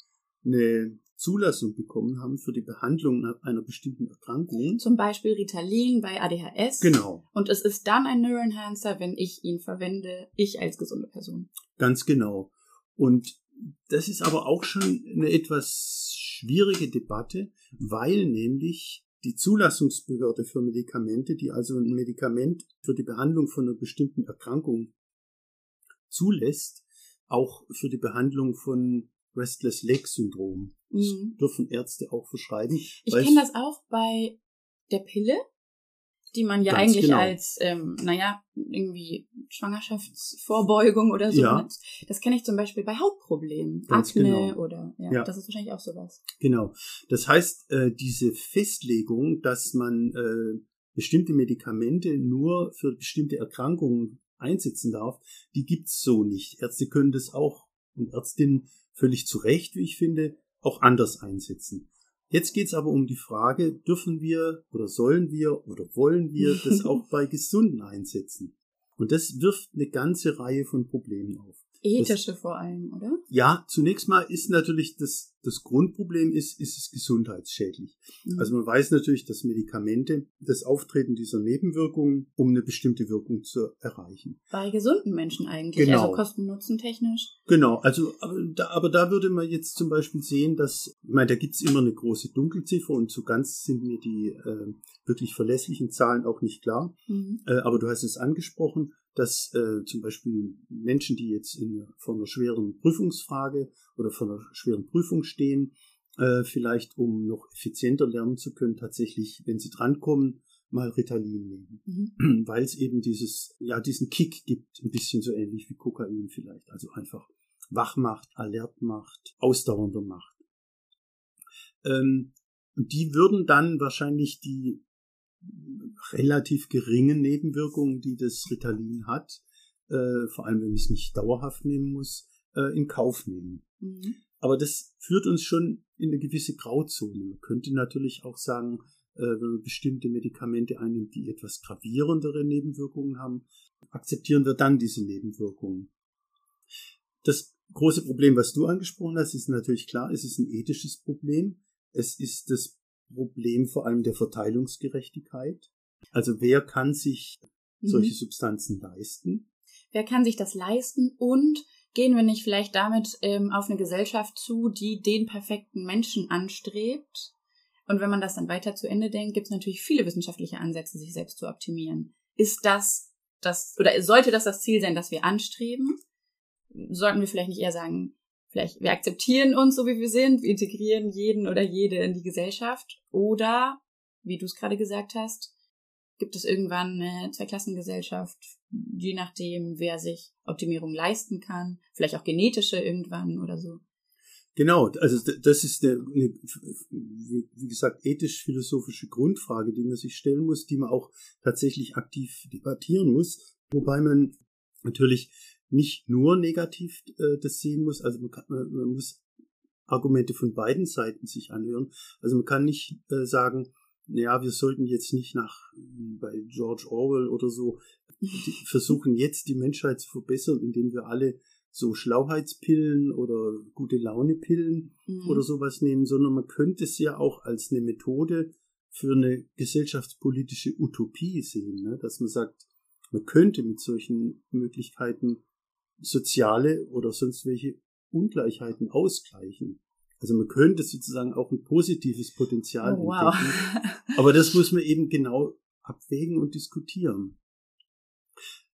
eine Zulassung bekommen haben für die Behandlung einer bestimmten Erkrankung. Zum Beispiel Ritalin bei ADHS. Genau, Und es ist dann ein Neuroenhancer, wenn ich ihn verwende, ich als gesunde Person. ganz genau. Und das ist aber auch schon eine etwas schwierige Debatte, weil nämlich die Zulassungsbehörde für Medikamente, die also ein Medikament für die Behandlung von einer bestimmten Erkrankung zulässt, auch für die Behandlung von Restless Leg Syndrom. Das Mhm. dürfen Ärzte auch verschreiben. Ich kenne das auch bei der Pille. Die man ja Ganz eigentlich genau. als, ähm, naja, irgendwie Schwangerschaftsvorbeugung oder so Ja. benutzt. Das kenne ich zum Beispiel bei Hautproblemen. Ganz Akne genau. oder, ja, Ja. das ist wahrscheinlich auch sowas. Genau. Das heißt, äh, diese Festlegung, dass man äh, bestimmte Medikamente nur für bestimmte Erkrankungen einsetzen darf, die gibt's so nicht. Ärzte können das auch und Ärztinnen völlig zu Recht, wie ich finde, auch anders einsetzen. Jetzt geht's aber um die Frage, dürfen wir oder sollen wir oder wollen wir das auch bei Gesunden einsetzen? Und das wirft eine ganze Reihe von Problemen auf. Ethische vor allem, oder? Ja, zunächst mal ist natürlich das, das Grundproblem ist, ist es gesundheitsschädlich. Mhm. Also man weiß natürlich, dass Medikamente das Auftreten dieser Nebenwirkungen, um eine bestimmte Wirkung zu erreichen. bei gesunden Menschen eigentlich, Genau. also kosten-nutzen-technisch. Genau, also aber da, aber da würde man jetzt zum Beispiel sehen, dass, ich meine, da gibt's immer eine große Dunkelziffer und so ganz sind mir die äh, wirklich verlässlichen Zahlen auch nicht klar. Mhm. Äh, aber du hast es angesprochen, dass äh, zum Beispiel Menschen, die jetzt in, vor einer schweren Prüfungsfrage oder vor einer schweren Prüfung stehen, äh, vielleicht um noch effizienter lernen zu können, tatsächlich, wenn sie drankommen, mal Ritalin nehmen. Mhm. Weil es eben dieses, ja, diesen Kick gibt, ein bisschen so ähnlich wie Kokain vielleicht. Also einfach wach macht, alert macht, ausdauernder macht. Ähm, und die würden dann wahrscheinlich die relativ geringen Nebenwirkungen, die das Ritalin hat, äh, vor allem wenn man es nicht dauerhaft nehmen muss, äh, in Kauf nehmen. Mhm. Aber das führt uns schon in eine gewisse Grauzone. Man könnte natürlich auch sagen, äh, wenn man bestimmte Medikamente einnimmt, die etwas gravierendere Nebenwirkungen haben, akzeptieren wir dann diese Nebenwirkungen. Das große Problem, was du angesprochen hast, ist natürlich klar, es ist ein ethisches Problem. Es ist das Problem vor allem der Verteilungsgerechtigkeit. Also wer kann sich solche Mhm. Substanzen leisten? Wer kann sich das leisten und gehen wir nicht vielleicht damit ähm, auf eine Gesellschaft zu, die den perfekten Menschen anstrebt? Und wenn man das dann weiter zu Ende denkt, gibt es natürlich viele wissenschaftliche Ansätze, sich selbst zu optimieren. Ist das das, oder sollte das das Ziel sein, das wir anstreben? Sollten wir vielleicht nicht eher sagen, vielleicht wir akzeptieren uns so wie wir sind, wir integrieren jeden oder jede in die Gesellschaft? Oder, wie du es gerade gesagt hast, gibt es irgendwann eine Zweiklassengesellschaft, je nachdem, wer sich Optimierung leisten kann, vielleicht auch genetische irgendwann oder so. Genau, also das ist eine, wie gesagt, ethisch-philosophische Grundfrage, die man sich stellen muss, die man auch tatsächlich aktiv debattieren muss, wobei man natürlich nicht nur negativ äh, das sehen muss, also man, kann, man muss Argumente von beiden Seiten sich anhören. Also man kann nicht äh, sagen, ja, wir sollten jetzt nicht nach wie bei George Orwell oder so versuchen jetzt die Menschheit zu verbessern, indem wir alle so Schlauheitspillen oder gute Launepillen Mhm. oder sowas nehmen, sondern man könnte es ja auch als eine Methode für eine gesellschaftspolitische Utopie sehen, ne? dass man sagt, man könnte mit solchen Möglichkeiten soziale oder sonst welche Ungleichheiten ausgleichen. Also man könnte sozusagen auch ein positives Potenzial Oh, wow. entdecken. Aber das muss man eben genau abwägen und diskutieren.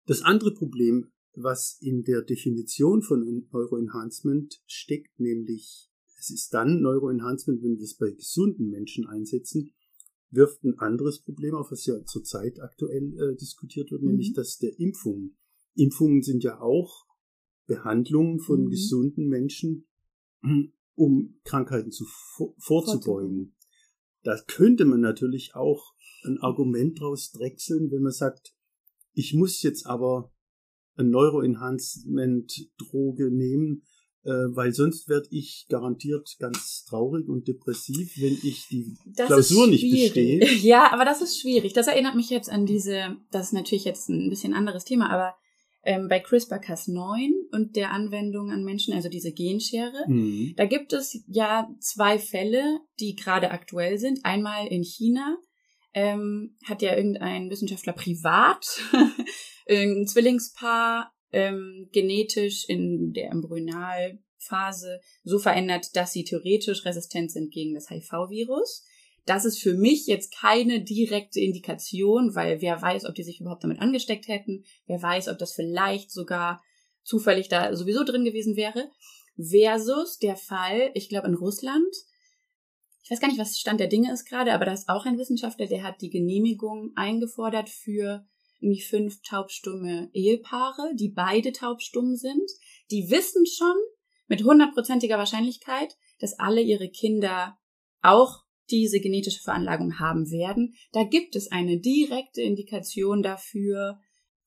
Das andere Problem, was in der Definition von Neuroenhancement steckt, nämlich es ist dann Neuroenhancement, wenn wir es bei gesunden Menschen einsetzen, wirft ein anderes Problem auf, was ja zurzeit aktuell äh, diskutiert wird, Mhm. nämlich das der Impfungen. Impfungen sind ja auch Behandlungen von Mhm. gesunden Menschen, um Krankheiten zu, vor, vorzubeugen. Da könnte man natürlich auch ein Argument draus drechseln, wenn man sagt, ich muss jetzt aber ein Neuroenhancement-Droge nehmen, äh, weil sonst werde ich garantiert ganz traurig und depressiv, wenn ich die Das Klausur nicht bestehe. Ja, aber das ist schwierig. Das erinnert mich jetzt an diese, das ist natürlich jetzt ein bisschen anderes Thema, aber ähm, bei CRISPR-Cas9 und der Anwendung an Menschen, also diese Genschere, Mhm. da gibt es ja zwei Fälle, die gerade aktuell sind. Einmal in China ähm, hat ja irgendein Wissenschaftler privat ein Zwillingspaar ähm, genetisch in der Embryonalphase so verändert, dass sie theoretisch resistent sind gegen das HIV-Virus. Das ist für mich jetzt keine direkte Indikation, weil wer weiß, ob die sich überhaupt damit angesteckt hätten, wer weiß, ob das vielleicht sogar zufällig da sowieso drin gewesen wäre, versus der Fall, ich glaube in Russland, ich weiß gar nicht, was Stand der Dinge ist gerade, aber da ist auch ein Wissenschaftler, der hat die Genehmigung eingefordert für irgendwie fünf taubstumme Ehepaare, die beide taubstumm sind. Die wissen schon mit hundertprozentiger Wahrscheinlichkeit, dass alle ihre Kinder auch diese genetische Veranlagung haben werden. Da gibt es eine direkte Indikation dafür,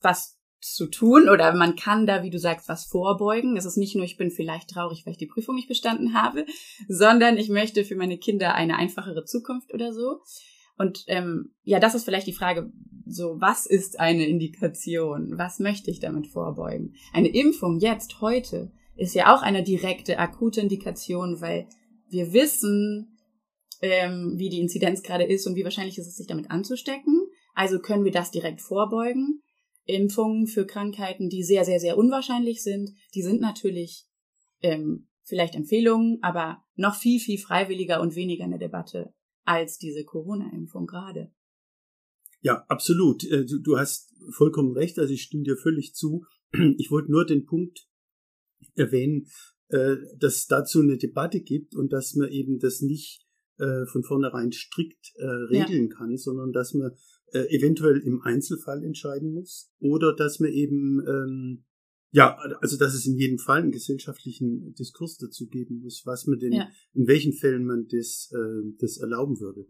was zu tun oder man kann da, wie du sagst, was vorbeugen. Es ist nicht nur, ich bin vielleicht traurig, weil ich die Prüfung nicht bestanden habe, sondern ich möchte für meine Kinder eine einfachere Zukunft oder so. Und ähm, ja, das ist vielleicht die Frage, so was ist eine Indikation? Was möchte ich damit vorbeugen? Eine Impfung jetzt, heute, ist ja auch eine direkte, akute Indikation, weil wir wissen, ähm, wie die Inzidenz gerade ist und wie wahrscheinlich ist es, sich damit anzustecken. Also können wir das direkt vorbeugen. Impfungen für Krankheiten, die sehr, sehr, sehr unwahrscheinlich sind, die sind natürlich ähm, vielleicht Empfehlungen, aber noch viel, viel freiwilliger und weniger in der Debatte als diese Corona-Impfung gerade. Ja, absolut. Äh, du hast vollkommen recht, also ich stimme dir völlig zu. Ich wollte nur den Punkt erwähnen, äh, dass es dazu eine Debatte gibt und dass man eben das nicht äh, von vornherein strikt regeln ja. kann, sondern dass man eventuell im Einzelfall entscheiden muss oder dass man eben ähm, ja, also dass es in jedem Fall einen gesellschaftlichen Diskurs dazu geben muss, was man denn, ja. in welchen Fällen man das, äh, das erlauben würde.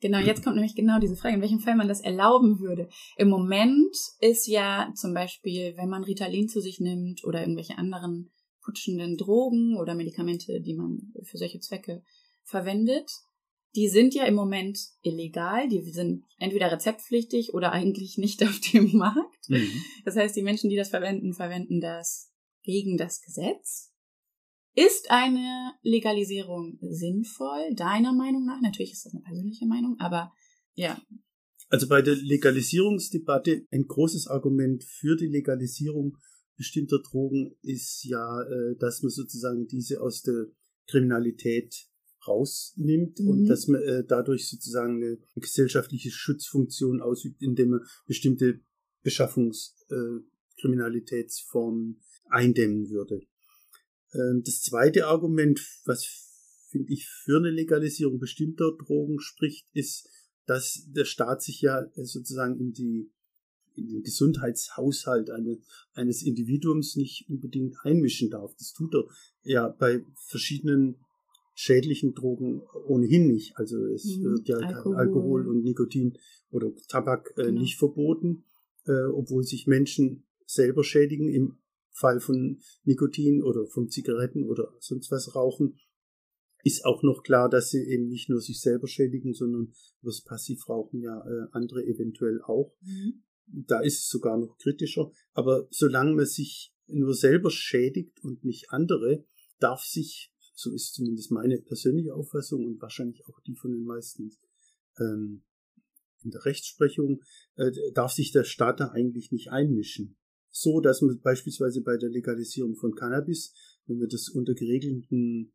Genau, jetzt kommt nämlich genau diese Frage, in welchem Fall man das erlauben würde. Im Moment ist ja zum Beispiel, wenn man Ritalin zu sich nimmt oder irgendwelche anderen putschenden Drogen oder Medikamente, die man für solche Zwecke verwendet, die sind ja im Moment illegal, die sind entweder rezeptpflichtig oder eigentlich nicht auf dem Markt. Mhm. Das heißt, die Menschen, die das verwenden, verwenden das gegen das Gesetz. Ist eine Legalisierung sinnvoll, deiner Meinung nach? Natürlich ist das eine persönliche Meinung, aber ja. Also bei der Legalisierungsdebatte ein großes Argument für die Legalisierung bestimmter Drogen ist ja, äh, dass man sozusagen diese aus der Kriminalität rausnimmt mhm. und dass man äh, dadurch sozusagen eine gesellschaftliche Schutzfunktion ausübt, indem man bestimmte Beschaffungskriminalitätsformen äh, eindämmen würde. Ähm, das zweite Argument, was finde ich für eine Legalisierung bestimmter Drogen spricht, ist, dass der Staat sich ja sozusagen in die in den Gesundheitshaushalt eine, eines Individuums nicht unbedingt einmischen darf. Das tut er ja bei verschiedenen schädlichen Drogen ohnehin nicht. Also es mhm, wird ja Alkohol. Alkohol. und Nikotin oder Tabak äh, genau. nicht verboten, äh, obwohl sich Menschen selber schädigen im Fall von Nikotin oder von Zigaretten oder sonst was rauchen. Ist auch noch klar, dass sie eben nicht nur sich selber schädigen, sondern das Passivrauchen ja äh, andere eventuell auch. Mhm. Da ist es sogar noch kritischer. Aber solange man sich nur selber schädigt und nicht andere, darf sich so ist zumindest meine persönliche Auffassung und wahrscheinlich auch die von den meisten ähm, in der Rechtsprechung, äh, darf sich der Staat da eigentlich nicht einmischen. So, dass man beispielsweise bei der Legalisierung von Cannabis, wenn man das unter geregelten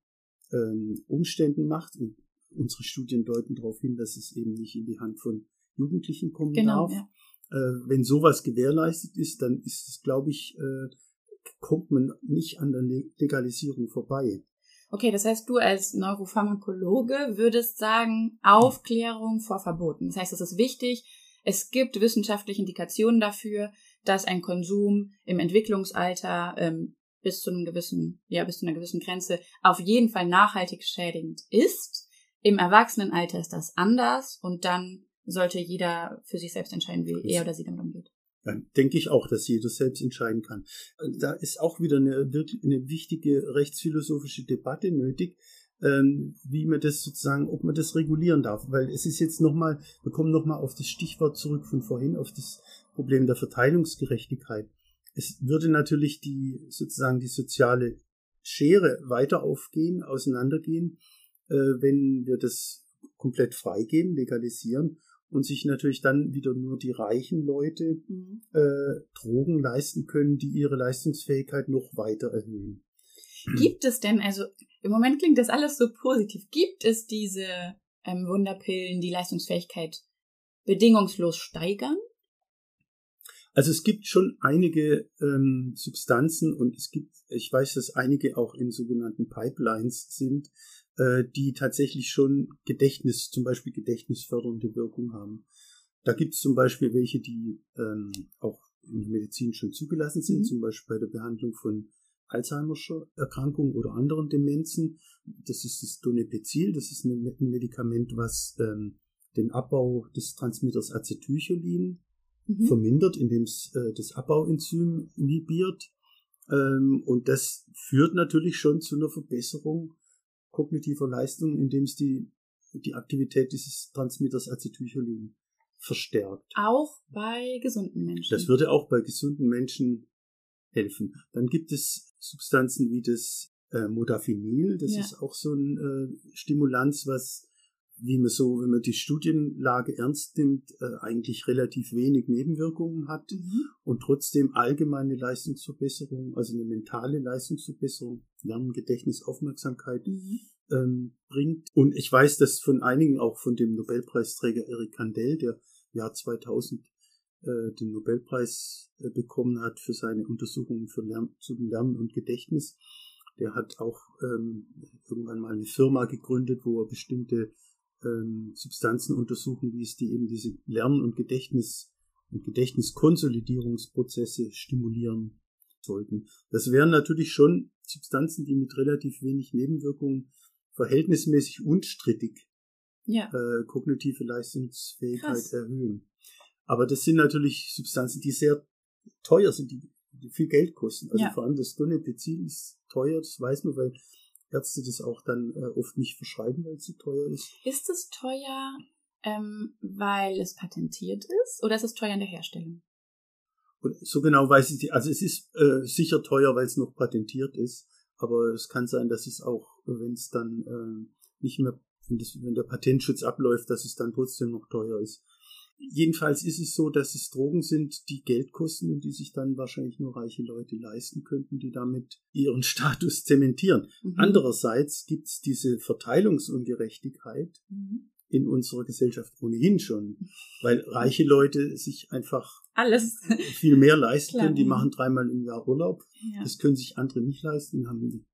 ähm, Umständen macht, und unsere Studien deuten darauf hin, dass es eben nicht in die Hand von Jugendlichen kommen genau, darf. Ja. Äh, wenn sowas gewährleistet ist, dann ist es, glaube ich, äh, kommt man nicht an der Legalisierung vorbei. Okay, das heißt, du als Neuropharmakologe würdest sagen, Aufklärung vor Verboten. Das heißt, es ist wichtig, es gibt wissenschaftliche Indikationen dafür, dass ein Konsum im Entwicklungsalter ähm, bis zu einem gewissen, ja, bis zu einer gewissen Grenze auf jeden Fall nachhaltig schädigend ist. Im Erwachsenenalter ist das anders und dann sollte jeder für sich selbst entscheiden, wie er oder sie damit umgeht. Dann denke ich auch, dass jeder selbst entscheiden kann. Da ist auch wieder eine, eine wichtige rechtsphilosophische Debatte nötig, ähm, wie man das sozusagen, ob man das regulieren darf. Weil es ist jetzt nochmal, wir kommen nochmal auf das Stichwort zurück von vorhin, auf das Problem der Verteilungsgerechtigkeit. Es würde natürlich die, sozusagen die soziale Schere weiter aufgehen, auseinandergehen, äh, wenn wir das komplett freigeben, legalisieren und sich natürlich dann wieder nur die reichen Leute mhm. äh, Drogen leisten können, die ihre Leistungsfähigkeit noch weiter erhöhen. Gibt es denn, also im Moment klingt das alles so positiv, gibt es diese ähm, Wunderpillen, die Leistungsfähigkeit bedingungslos steigern? Also es gibt schon einige ähm, Substanzen und es gibt, ich weiß, dass einige auch in sogenannten Pipelines sind, äh, die tatsächlich schon Gedächtnis, zum Beispiel gedächtnisfördernde Wirkung haben. Da gibt es zum Beispiel welche, die ähm, auch in der Medizin schon zugelassen sind, mhm. zum Beispiel bei der Behandlung von Alzheimer'scher Erkrankung oder anderen Demenzen. Das ist das Donepezil, das ist ein Medikament, was ähm, den Abbau des Transmitters Acetylcholin mhm. vermindert, indem es äh, das Abbauenzym inhibiert. Ähm, und das führt natürlich schon zu einer Verbesserung kognitiver Leistung, indem es die, die Aktivität dieses Transmitters Acetylcholin verstärkt. Auch bei gesunden Menschen. Das würde auch bei gesunden Menschen helfen. Dann gibt es Substanzen wie das äh, Modafinil, das ja. ist auch so ein äh, Stimulanz, was wie man so, wenn man die Studienlage ernst nimmt, äh, eigentlich relativ wenig Nebenwirkungen hat mhm. und trotzdem allgemeine Leistungsverbesserung, also eine mentale Leistungsverbesserung, Lernen, Gedächtnis, Aufmerksamkeit mhm. ähm, bringt. Und ich weiß, dass von einigen, auch von dem Nobelpreisträger Eric Kandel, der Jahr 2000 äh, den Nobelpreis äh, bekommen hat für seine Untersuchungen für Lern zum Lernen und Gedächtnis, der hat auch ähm, irgendwann mal eine Firma gegründet, wo er bestimmte ähm, Substanzen untersuchen ließ, die eben diese Lern- und Gedächtnis- und Gedächtniskonsolidierungsprozesse stimulieren sollten. Das wären natürlich schon Substanzen, die mit relativ wenig Nebenwirkungen verhältnismäßig unstrittig ja. äh, kognitive Leistungsfähigkeit Krass. erhöhen. Aber das sind natürlich Substanzen, die sehr teuer sind, die, die viel Geld kosten. Also ja. vor allem das Donepezil ist teuer, das weiß man, weil Ärzte das auch dann äh, oft nicht verschreiben, weil es zu teuer ist. Ist es teuer, ähm, weil es patentiert ist oder ist es teuer in der Herstellung? Und so genau weiß ich nicht. Also es ist äh, sicher teuer, weil es noch patentiert ist. Aber es kann sein, dass es auch, wenn es dann äh, nicht mehr, wenn, das, wenn der Patentschutz abläuft, dass es dann trotzdem noch teuer ist. Jedenfalls ist es so, dass es Drogen sind, die Geld kosten und die sich dann wahrscheinlich nur reiche Leute leisten könnten, die damit ihren Status zementieren. Mhm. Andererseits gibt es diese Verteilungsungerechtigkeit mhm. in unserer Gesellschaft ohnehin schon, weil reiche Leute sich einfach alles viel mehr leisten können. Die machen dreimal im Jahr Urlaub. Ja. Das können sich andere nicht leisten, haben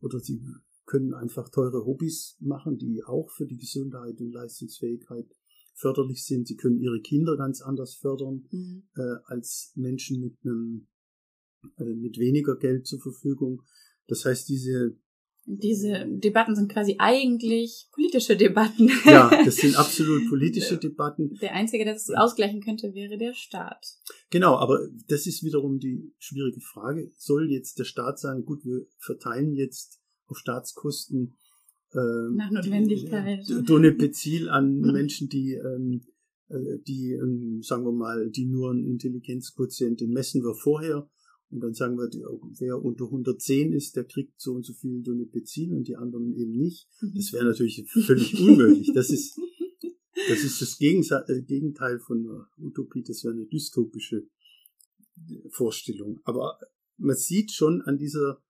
oder sie können einfach teure Hobbys machen, die auch für die Gesundheit und Leistungsfähigkeit förderlich sind. Sie können ihre Kinder ganz anders fördern mhm. äh, als Menschen mit einem äh, mit weniger Geld zur Verfügung. Das heißt, diese diese Debatten sind quasi eigentlich politische Debatten. Ja, das sind absolut politische Debatten. Der einzige, der das ausgleichen könnte, wäre der Staat. Genau, aber das ist wiederum die schwierige Frage. Soll jetzt der Staat sagen, gut, wir verteilen jetzt auf Staatskosten äh, nach Notwendigkeit. Donepezil an Menschen, die, ähm, äh, die, ähm, sagen wir mal, die nur einen Intelligenzquotient, den messen wir vorher und dann sagen wir, wer unter 110 ist, der kriegt so und so viel Donepezil und die anderen eben nicht. Mhm. Das wäre natürlich völlig unmöglich. Das ist, das ist das äh, Gegenteil von einer Utopie. Das wäre eine dystopische Vorstellung. Aber man sieht schon an dieser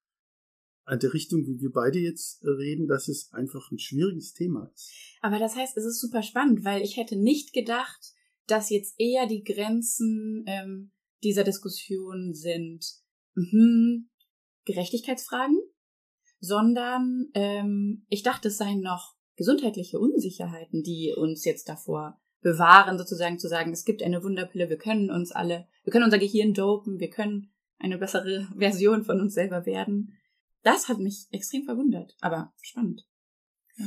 an der Richtung, wie wir beide jetzt reden, dass es einfach ein schwieriges Thema ist. Aber das heißt, es ist super spannend, weil ich hätte nicht gedacht, dass jetzt eher die Grenzen ähm, dieser Diskussion sind mh, Gerechtigkeitsfragen, sondern ähm, ich dachte, es seien noch gesundheitliche Unsicherheiten, die uns jetzt davor bewahren, sozusagen zu sagen, es gibt eine Wunderpille, wir können uns alle, wir können unser Gehirn dopen, wir können eine bessere Version von uns selber werden. Das hat mich extrem verwundert, aber spannend. Ja.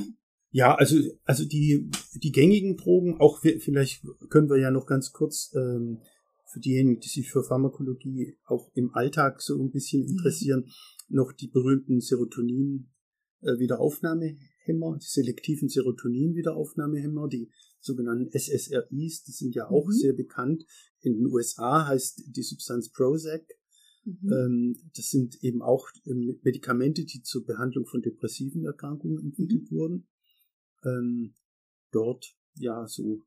Ja, also, also die, die gängigen Drogen, auch vielleicht können wir ja noch ganz kurz ähm, für diejenigen, die sich für Pharmakologie auch im Alltag so ein bisschen mhm. interessieren, mhm. noch die berühmten Serotonin-Wiederaufnahmehämmer, äh, die selektiven Serotonin-Wiederaufnahmehämmer, die sogenannten SSRIs, die sind ja auch mhm. sehr bekannt. In den USA heißt die Substanz Prozac Mhm. Ähm, das sind eben auch ähm, Medikamente, die zur Behandlung von depressiven Erkrankungen entwickelt wurden. Ähm, dort ja so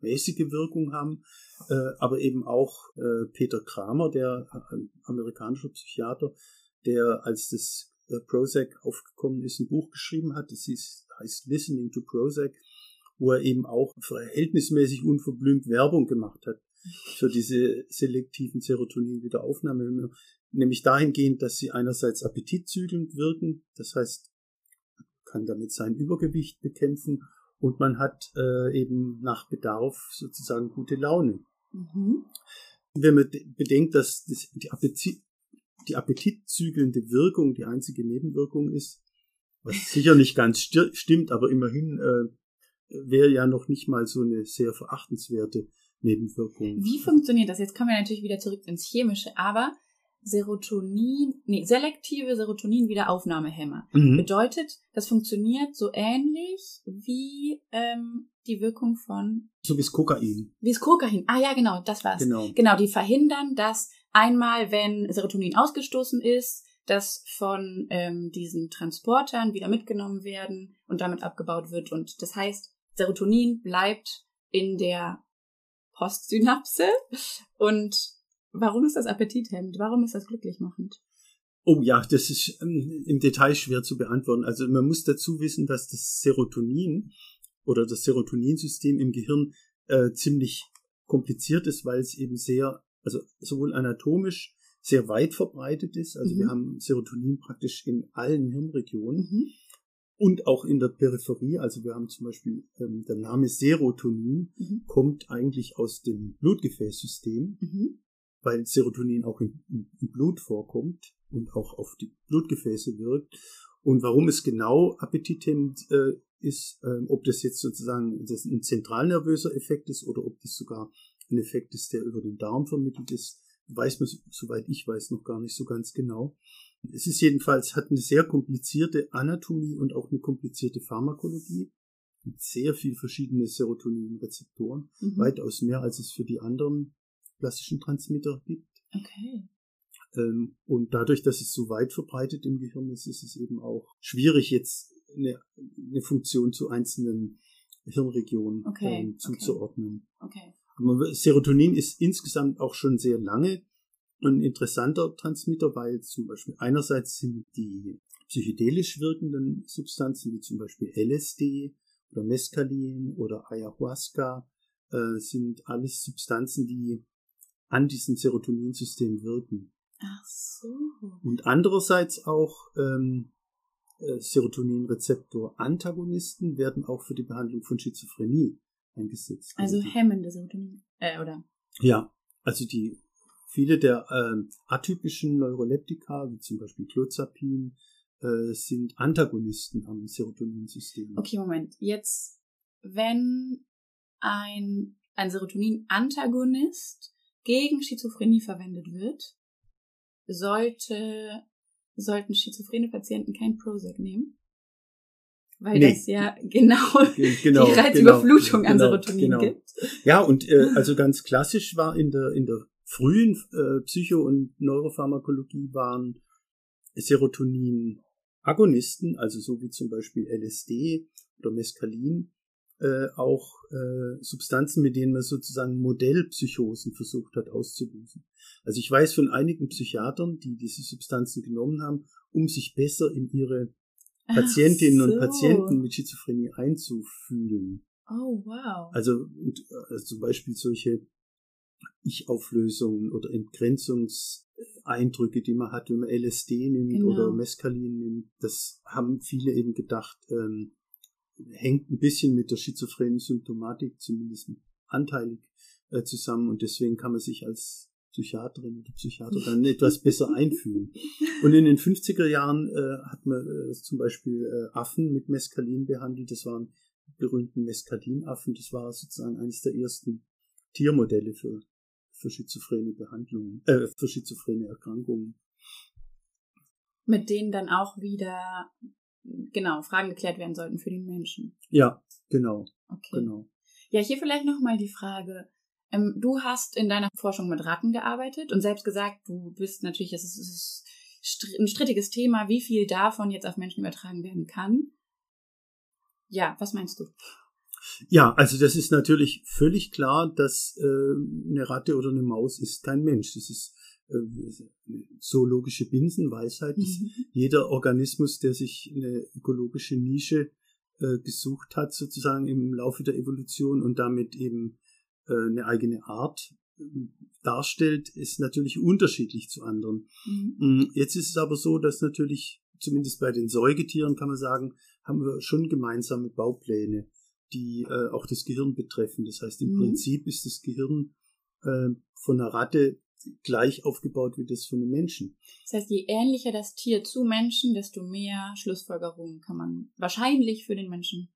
mäßige Wirkung haben, äh, aber eben auch äh, Peter Kramer, der äh, amerikanische Psychiater, der als das Prozac aufgekommen ist, ein Buch geschrieben hat, das heißt Listening to Prozac, wo er eben auch verhältnismäßig unverblümt Werbung gemacht hat für diese selektiven Serotonin-Wiederaufnahme, nämlich dahingehend, dass sie einerseits appetitzügelnd wirken, das heißt, kann damit sein Übergewicht bekämpfen und man hat äh, eben nach Bedarf sozusagen gute Laune. Mhm. Wenn man bedenkt, dass das, die, Appetit, die appetitzügelnde Wirkung die einzige Nebenwirkung ist, was sicher nicht ganz stimmt, aber immerhin äh, wäre ja noch nicht mal so eine sehr verachtenswerte Nebenwirkung. Wie funktioniert das? Jetzt kommen wir natürlich wieder zurück ins Chemische, aber Serotonin, nee, selektive Serotonin-Wiederaufnahmehämmer. Mhm. Bedeutet, das funktioniert so ähnlich wie ähm, die Wirkung von. So wie das Kokain. Wie das Kokain. Ah ja, genau, das war's. Genau. Genau, die verhindern, dass einmal, wenn Serotonin ausgestoßen ist, das von ähm, diesen Transportern wieder mitgenommen werden und damit abgebaut wird. Und das heißt, Serotonin bleibt in der Postsynapse und Warum ist das appetithemmend? Warum ist das glücklich machend? Oh ja, das ist ähm, im Detail schwer zu beantworten. Also man muss dazu wissen, dass das Serotonin oder das Serotoninsystem im Gehirn äh, ziemlich kompliziert ist, weil es eben sehr, also sowohl anatomisch sehr weit verbreitet ist. Also mhm. wir haben Serotonin praktisch in allen Hirnregionen mhm. Und auch in der Peripherie. Also wir haben zum Beispiel ähm, der Name Serotonin mhm. kommt eigentlich aus dem Blutgefäßsystem. Mhm weil Serotonin auch im, im Blut vorkommt und auch auf die Blutgefäße wirkt. Und warum es genau appetithemmend äh, ist, äh, ob das jetzt sozusagen das ein zentralnervöser Effekt ist oder ob das sogar ein Effekt ist, der über den Darm vermittelt ist, weiß man, soweit ich weiß, noch gar nicht so ganz genau. Es ist jedenfalls, hat eine sehr komplizierte Anatomie und auch eine komplizierte Pharmakologie mit sehr viel verschiedene Serotoninrezeptoren, mhm. weitaus mehr als es für die anderen klassischen Transmitter gibt. Okay. Ähm, und dadurch, dass es so weit verbreitet im Gehirn ist, ist es eben auch schwierig, jetzt eine, eine Funktion zu einzelnen Hirnregionen okay. ähm, zuzuordnen. Okay. okay. Serotonin ist insgesamt auch schon sehr lange ein interessanter Transmitter, weil zum Beispiel einerseits sind die psychedelisch wirkenden Substanzen wie zum Beispiel LSD oder Mescalin oder Ayahuasca äh, sind alles Substanzen, die an diesem Serotoninsystem wirken. Ach so. Und andererseits auch ähm, äh, Serotoninrezeptor-Antagonisten werden auch für die Behandlung von Schizophrenie eingesetzt. Also hemmende Serotonin, äh, oder? Ja, also die viele der äh, atypischen Neuroleptika, wie zum Beispiel Clozapin, äh, sind Antagonisten am Serotoninsystem. Okay, Moment. Jetzt, wenn ein, ein Serotonin-Antagonist gegen Schizophrenie verwendet wird, sollte, sollten schizophrene Patienten kein Prozac nehmen. Weil nee. das ja genau, genau die Reizüberflutung genau, an Serotonin genau. gibt. Ja, und äh, also ganz klassisch war in der, in der frühen äh, Psycho- und Neuropharmakologie waren Serotonin-Agonisten, also so wie zum Beispiel LSD oder Mescalin, äh, auch äh, Substanzen, mit denen man sozusagen Modellpsychosen versucht hat auszulösen. Also ich weiß von einigen Psychiatern, die diese Substanzen genommen haben, um sich besser in ihre Patientinnen so. und Patienten mit Schizophrenie einzufühlen. Oh, wow. Also, also zum Beispiel solche Ich-Auflösungen oder Entgrenzungseindrücke, die man hat, wenn man LSD nimmt genau. oder Mescalin nimmt, das haben viele eben gedacht, ähm, hängt ein bisschen mit der schizophrenen Symptomatik, zumindest anteilig, äh, zusammen und deswegen kann man sich als Psychiaterin oder Psychiater dann etwas besser einfühlen. Und in den 50er Jahren äh, hat man äh, zum Beispiel äh, Affen mit Mescalin behandelt. Das waren berühmten Mescalin-Affen. Das war sozusagen eines der ersten Tiermodelle für, für schizophrene Behandlungen, äh, für schizophrene Erkrankungen. Mit denen dann auch wieder genau, Fragen geklärt werden sollten für den Menschen. Ja, genau. Okay. Genau. Ja, hier vielleicht nochmal die Frage. Ähm, du hast in deiner Forschung mit Ratten gearbeitet und selbst gesagt, du bist natürlich, es ist, es ist ein strittiges Thema, wie viel davon jetzt auf Menschen übertragen werden kann. Ja, was meinst du? Ja, also das ist natürlich völlig klar, dass äh, eine Ratte oder eine Maus ist kein Mensch. Das ist äh, zoologische Binsenweisheit. Mhm. Jeder Organismus, der sich eine ökologische Nische äh, gesucht hat, sozusagen im Laufe der Evolution und damit eben äh, eine eigene Art äh, darstellt, ist natürlich unterschiedlich zu anderen. Mhm. Mm, jetzt ist es aber so, dass natürlich, zumindest bei den Säugetieren kann man sagen, haben wir schon gemeinsame Baupläne, die äh, auch das Gehirn betreffen. Das heißt, im Mhm. Prinzip ist das Gehirn äh, von einer Ratte gleich aufgebaut wie das von einem Menschen. Das heißt, je ähnlicher das Tier zu Menschen, desto mehr Schlussfolgerungen kann man wahrscheinlich für den Menschen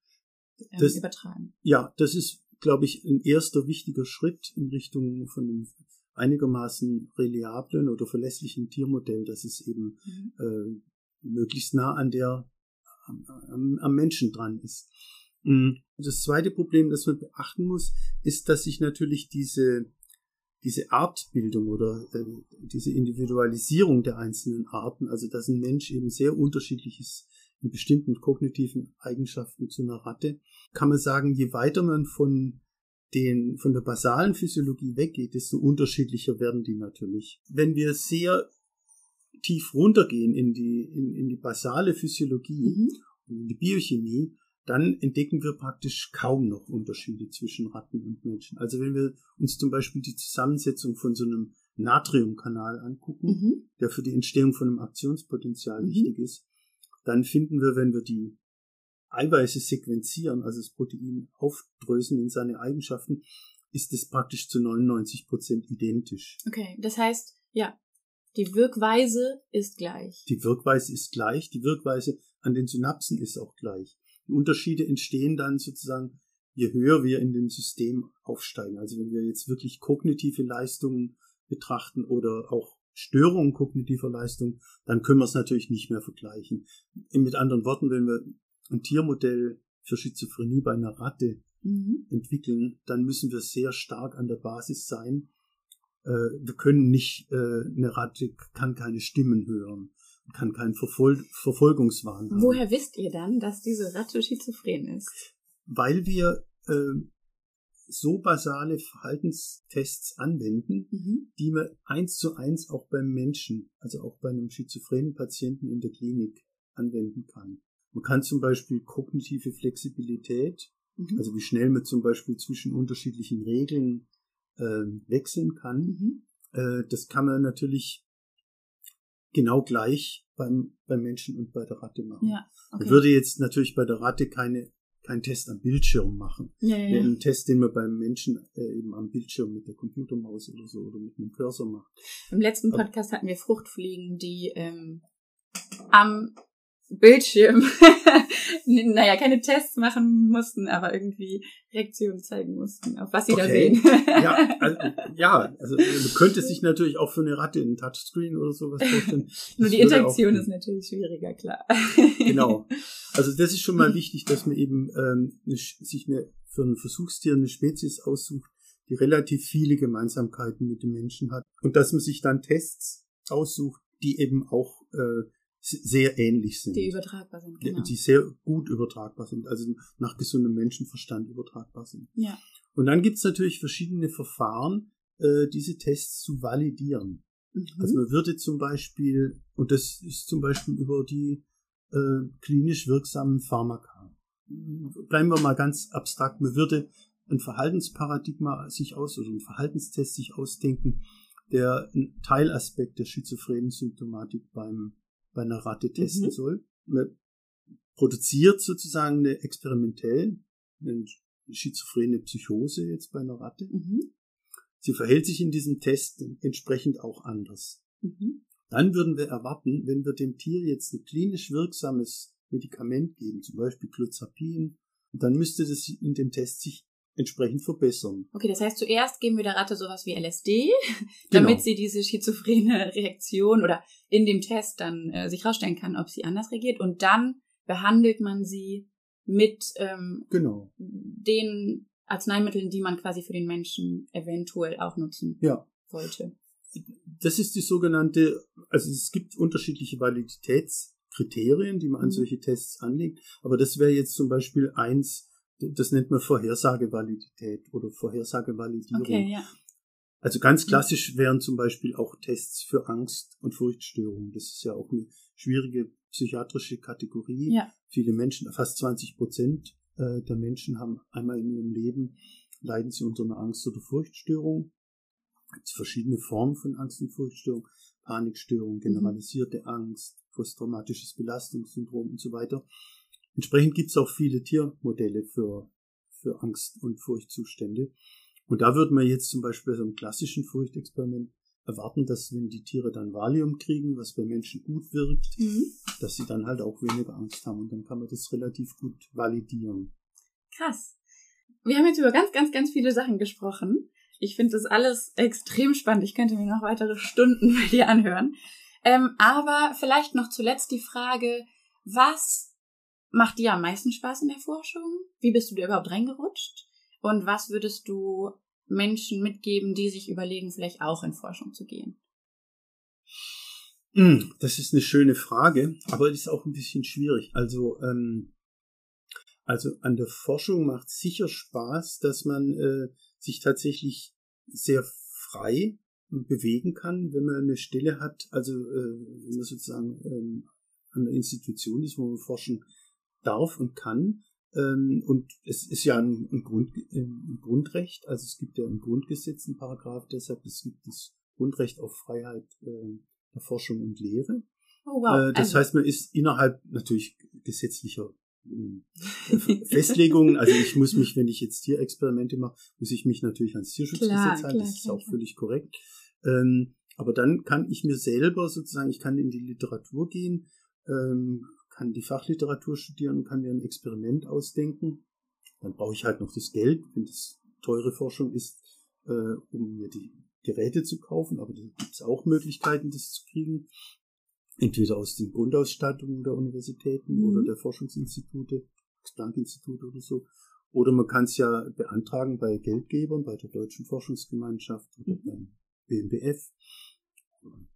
ähm, Das- übertragen. Ja, das ist, glaube ich, ein erster wichtiger Schritt in Richtung von einem einigermaßen reliablen oder verlässlichen Tiermodell, dass es eben Mhm. äh, möglichst nah an der am, am, am Menschen dran ist. Mm, Das zweite Problem, das man beachten muss, ist, dass sich natürlich diese diese Artbildung oder äh, diese Individualisierung der einzelnen Arten, also dass ein Mensch eben sehr unterschiedlich ist in bestimmten kognitiven Eigenschaften zu einer Ratte, kann man sagen, je weiter man von den, von der basalen Physiologie weggeht, desto unterschiedlicher werden die natürlich. Wenn wir sehr tief runtergehen in die, in, in die basale Physiologie Mhm. und in die Biochemie, dann entdecken wir praktisch kaum noch Unterschiede zwischen Ratten und Menschen. Also wenn wir uns zum Beispiel die Zusammensetzung von so einem Natriumkanal angucken, Mhm. der für die Entstehung von einem Aktionspotenzial Mhm. wichtig ist, dann finden wir, wenn wir die Eiweiße sequenzieren, also das Protein aufdröseln in seine Eigenschaften, ist es praktisch zu 99 Prozent identisch. Okay, das heißt, ja, die Wirkweise ist gleich. Die Wirkweise ist gleich, die Wirkweise an den Synapsen ist auch gleich. Die Unterschiede entstehen dann sozusagen, je höher wir in dem System aufsteigen. Also wenn wir jetzt wirklich kognitive Leistungen betrachten oder auch Störungen kognitiver Leistung, dann können wir es natürlich nicht mehr vergleichen. Mit anderen Worten, wenn wir ein Tiermodell für Schizophrenie bei einer Ratte Mhm. entwickeln, dann müssen wir sehr stark an der Basis sein. Äh, wir können nicht, äh, eine Ratte kann keine Stimmen hören, kann keinen Verfol Verfolgungswahn haben. Woher wisst ihr dann, dass diese Ratte schizophren ist? Weil wir äh, so basale Verhaltenstests anwenden, Mhm. die man eins zu eins auch beim Menschen, also auch bei einem schizophrenen Patienten in der Klinik anwenden kann. Man kann zum Beispiel kognitive Flexibilität, Mhm. also wie schnell man zum Beispiel zwischen unterschiedlichen Regeln äh, wechseln kann, Mhm. äh, das kann man natürlich genau gleich beim, beim Menschen und bei der Ratte machen. Ja, okay. Man würde jetzt natürlich bei der Ratte keine, keinen Test am Bildschirm machen. ja, ja, ja. Einen Test, den man beim Menschen äh, eben am Bildschirm mit der Computermaus oder so oder mit einem Cursor macht. Im letzten Aber- Podcast hatten wir Fruchtfliegen, die ähm, am Bildschirm, naja, keine Tests machen mussten, aber irgendwie Reaktionen zeigen mussten, auf was sie da Okay. sehen. Ja, also, ja, also man könnte sich natürlich auch für eine Ratte einen Touchscreen oder sowas vorstellen. Nur die Interaktion auch- ist natürlich schwieriger, klar. Genau. Also das ist schon mal wichtig, dass man eben ähm, eine, sich eine, für ein Versuchstier eine Spezies aussucht, die relativ viele Gemeinsamkeiten mit dem Menschen hat. Und dass man sich dann Tests aussucht, die eben auch äh, sehr ähnlich sind. Die übertragbar sind, genau. Die sehr gut übertragbar sind, also nach gesundem Menschenverstand übertragbar sind. Ja. Und dann gibt's natürlich verschiedene Verfahren, äh, diese Tests zu validieren. Mhm. Also man würde zum Beispiel, und das ist zum Beispiel über die äh, klinisch wirksamen Pharmaka. Bleiben wir mal ganz abstrakt. Man würde ein Verhaltensparadigma sich aus oder einen Verhaltenstest sich ausdenken, der einen Teilaspekt der schizophrenen Symptomatik beim, bei einer Ratte testen Mhm. soll. Man produziert sozusagen eine experimentell eine schizophrene Psychose jetzt bei einer Ratte. Mhm. Sie verhält sich in diesem Test entsprechend auch anders. Mhm. Dann würden wir erwarten, wenn wir dem Tier jetzt ein klinisch wirksames Medikament geben, zum Beispiel Clozapin, dann müsste das in dem Test sich entsprechend verbessern. Okay, das heißt, zuerst geben wir der Ratte sowas wie LSD, Genau. damit sie diese schizophrene Reaktion oder in dem Test dann äh, sich rausstellen kann, ob sie anders reagiert. Und dann behandelt man sie mit ähm, Genau. den Arzneimitteln, die man quasi für den Menschen eventuell auch nutzen Ja. wollte. Das ist die sogenannte, also es gibt unterschiedliche Validitätskriterien, die man an Mhm. solche Tests anlegt, aber das wäre jetzt zum Beispiel eins, das nennt man Vorhersagevalidität oder Vorhersagevalidierung. Okay, ja. Also ganz klassisch wären zum Beispiel auch Tests für Angst und Furchtstörungen. Das ist ja auch eine schwierige psychiatrische Kategorie. Ja. Viele Menschen, fast 20 Prozent äh, der Menschen haben einmal in ihrem Leben, leiden sie unter einer Angst- oder Furchtstörung. Es gibt verschiedene Formen von Angst- und Furchtstörung. Panikstörung, generalisierte Angst, posttraumatisches Belastungssyndrom und so weiter. Entsprechend gibt es auch viele Tiermodelle für, für Angst- und Furchtzustände. Und da würde man jetzt zum Beispiel bei so einem klassischen Furchtexperiment erwarten, dass wenn die Tiere dann Valium kriegen, was bei Menschen gut wirkt, mhm. dass sie dann halt auch weniger Angst haben. Und dann kann man das relativ gut validieren. Krass. Wir haben jetzt über ganz, ganz, ganz viele Sachen gesprochen. Ich finde das alles extrem spannend. Ich könnte mir noch weitere Stunden bei dir anhören. Ähm, aber vielleicht noch zuletzt die Frage, was macht dir am meisten Spaß in der Forschung? Wie bist du da überhaupt reingerutscht? Und was würdest du Menschen mitgeben, die sich überlegen, vielleicht auch in Forschung zu gehen? Hm, das ist eine schöne Frage, aber es ist auch ein bisschen schwierig. Also, ähm, also an der Forschung macht sicher Spaß, dass man äh, sich tatsächlich sehr frei bewegen kann, wenn man eine Stelle hat, also äh, wenn man sozusagen ähm, an der Institution ist, wo man forschen darf und kann. Ähm, und es ist ja ein, ein, Grund, ein, Grundrecht, also es gibt ja im Grundgesetz einen Paragraph, deshalb es gibt das Grundrecht auf Freiheit äh, der Forschung und Lehre. Oh, wow. Äh, das also. heißt, man ist innerhalb natürlich gesetzlicher äh, Festlegungen. Also ich muss mich, wenn ich jetzt Tierexperimente mache, muss ich mich natürlich ans Tierschutzgesetz halten. Klar, das ist klar, auch klar. völlig korrekt. Ähm, aber dann kann ich mir selber sozusagen, ich kann in die Literatur gehen, ähm, kann die Fachliteratur studieren und kann mir ein Experiment ausdenken. Dann brauche ich halt noch das Geld, wenn das teure Forschung ist, äh, um mir die Geräte zu kaufen. Aber da gibt es auch Möglichkeiten, das zu kriegen. Entweder aus den Grundausstattungen der Universitäten mhm. oder der Forschungsinstitute, Max-Planck-Institut oder so. Oder man kann es ja beantragen bei Geldgebern, bei der Deutschen Forschungsgemeinschaft oder mhm. beim BMBF,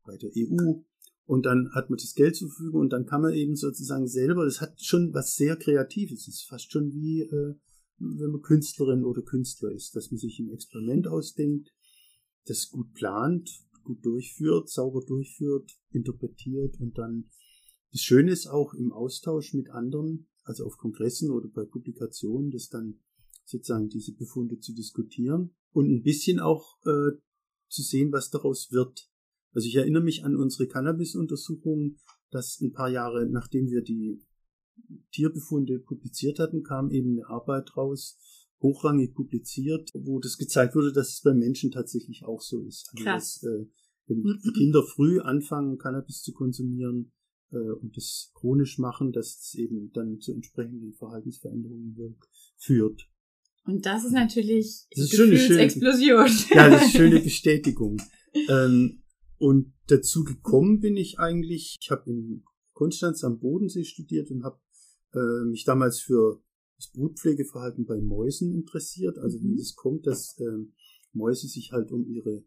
bei der EU und dann hat man das Geld zur Verfügung und dann kann man eben sozusagen selber, das hat schon was sehr Kreatives, es ist fast schon wie, äh, wenn man Künstlerin oder Künstler ist, dass man sich ein Experiment ausdenkt, das gut plant, gut durchführt, sauber durchführt, interpretiert und dann das Schöne ist auch im Austausch mit anderen, also auf Kongressen oder bei Publikationen, das dann sozusagen diese Befunde zu diskutieren und ein bisschen auch äh, zu sehen, was daraus wird. Also ich erinnere mich an unsere Cannabis-Untersuchungen, dass ein paar Jahre nachdem wir die Tierbefunde publiziert hatten, kam eben eine Arbeit raus, hochrangig publiziert, wo das gezeigt wurde, dass es bei Menschen tatsächlich auch so ist. Also Krass. Dass, äh, wenn mhm. Kinder früh anfangen, Cannabis zu konsumieren äh, und das chronisch machen, dass es eben dann zu entsprechenden Verhaltensveränderungen wirkt, führt. Und das ist natürlich das ist eine schöne, Explosion. Ja, das ist eine schöne Bestätigung. ähm, und dazu gekommen bin ich eigentlich, ich habe in Konstanz am Bodensee studiert und habe äh, mich damals für das Brutpflegeverhalten bei Mäusen interessiert. Also wie mhm. es kommt, dass äh, Mäuse sich halt um ihre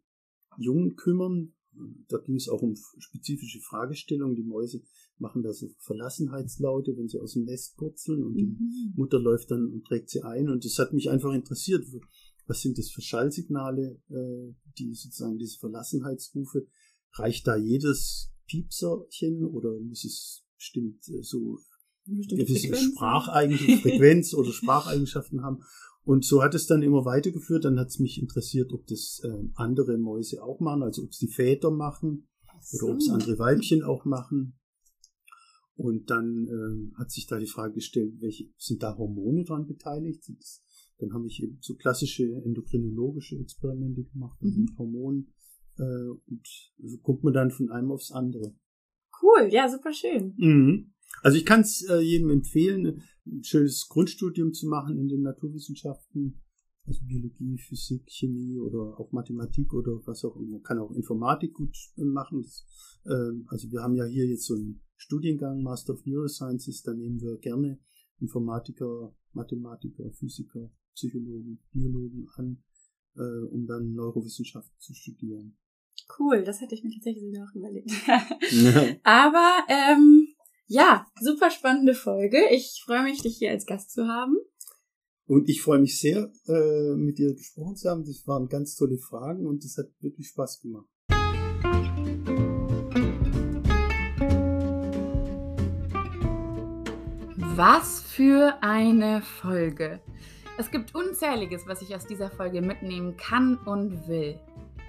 Jungen kümmern. Da ging es auch um spezifische Fragestellungen. Die Mäuse machen da so Verlassenheitslaute, wenn sie aus dem Nest purzeln und mhm. die Mutter läuft dann und trägt sie ein. Und das hat mich einfach interessiert. Was sind das für Schallsignale, äh, die sozusagen diese Verlassenheitsrufe? Reicht da jedes Piepserchen oder muss es bestimmt äh, so gewisse Spracheigenschaften, Frequenz oder Spracheigenschaften haben? Und so hat es dann immer weitergeführt. Dann hat es mich interessiert, ob das äh, andere Mäuse auch machen, also ob es die Väter machen so. oder ob es andere Weibchen auch machen. Und dann äh, hat sich da die Frage gestellt, welche sind da Hormone dran beteiligt? Das, dann habe ich eben so klassische endokrinologische Experimente gemacht mhm. mit Hormonen. Äh, und so guckt man dann von einem aufs andere. Cool, ja, super schön. Mhm. Also ich kann es äh, jedem empfehlen, ein schönes Grundstudium zu machen in den Naturwissenschaften, also Biologie, Physik, Chemie oder auch Mathematik oder was auch immer. Man kann auch Informatik gut äh, machen. Das, äh, also wir haben ja hier jetzt so einen Studiengang, Master of Neurosciences, da nehmen wir gerne Informatiker, Mathematiker, Physiker, Psychologen, Biologen an, äh, um dann Neurowissenschaften zu studieren. Cool, das hätte ich mir tatsächlich sogar auch überlegt. ja. Aber ähm, ja, super spannende Folge. Ich freue mich, dich hier als Gast zu haben. Und ich freue mich sehr, äh, mit dir gesprochen zu haben. Das waren ganz tolle Fragen und es hat wirklich Spaß gemacht. Was für eine Folge. Es gibt unzähliges, was ich aus dieser Folge mitnehmen kann und will.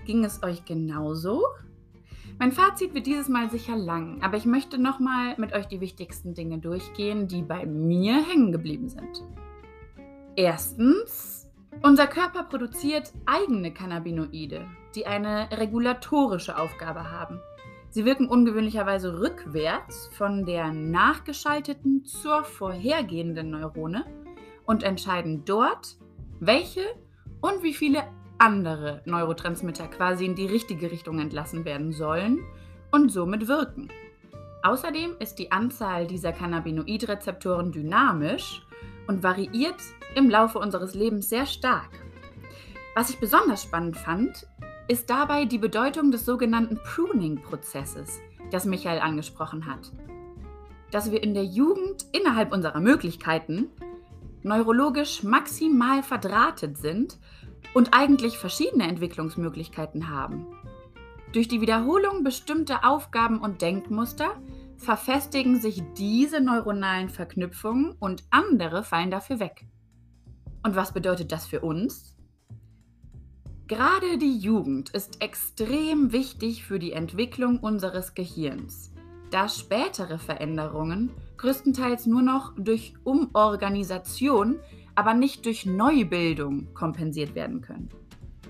Ging es euch genauso? Mein Fazit wird dieses Mal sicher lang, aber ich möchte nochmal mit euch die wichtigsten Dinge durchgehen, die bei mir hängen geblieben sind. Erstens, unser Körper produziert eigene Cannabinoide, die eine regulatorische Aufgabe haben. Sie wirken ungewöhnlicherweise rückwärts von der nachgeschalteten zur vorhergehenden Neurone und entscheiden dort, welche und wie viele andere Neurotransmitter quasi in die richtige Richtung entlassen werden sollen und somit wirken. Außerdem ist die Anzahl dieser Cannabinoidrezeptoren dynamisch und variiert im Laufe unseres Lebens sehr stark. Was ich besonders spannend fand, ist dabei die Bedeutung des sogenannten Pruning-Prozesses, das Michael angesprochen hat. Dass wir in der Jugend innerhalb unserer Möglichkeiten neurologisch maximal verdrahtet sind und eigentlich verschiedene Entwicklungsmöglichkeiten haben. Durch die Wiederholung bestimmter Aufgaben und Denkmuster verfestigen sich diese neuronalen Verknüpfungen und andere fallen dafür weg. Und was bedeutet das für uns? Gerade die Jugend ist extrem wichtig für die Entwicklung unseres Gehirns, da spätere Veränderungen größtenteils nur noch durch Umorganisation, aber nicht durch Neubildung kompensiert werden können.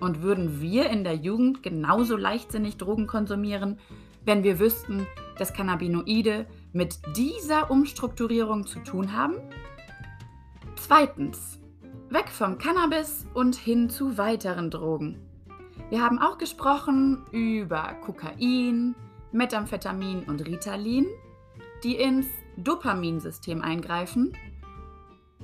Und würden wir in der Jugend genauso leichtsinnig Drogen konsumieren, wenn wir wüssten, dass Cannabinoide mit dieser Umstrukturierung zu tun haben? Zweitens, Weg vom Cannabis und hin zu weiteren Drogen. Wir haben auch gesprochen über Kokain, Methamphetamin und Ritalin, die ins Dopaminsystem eingreifen.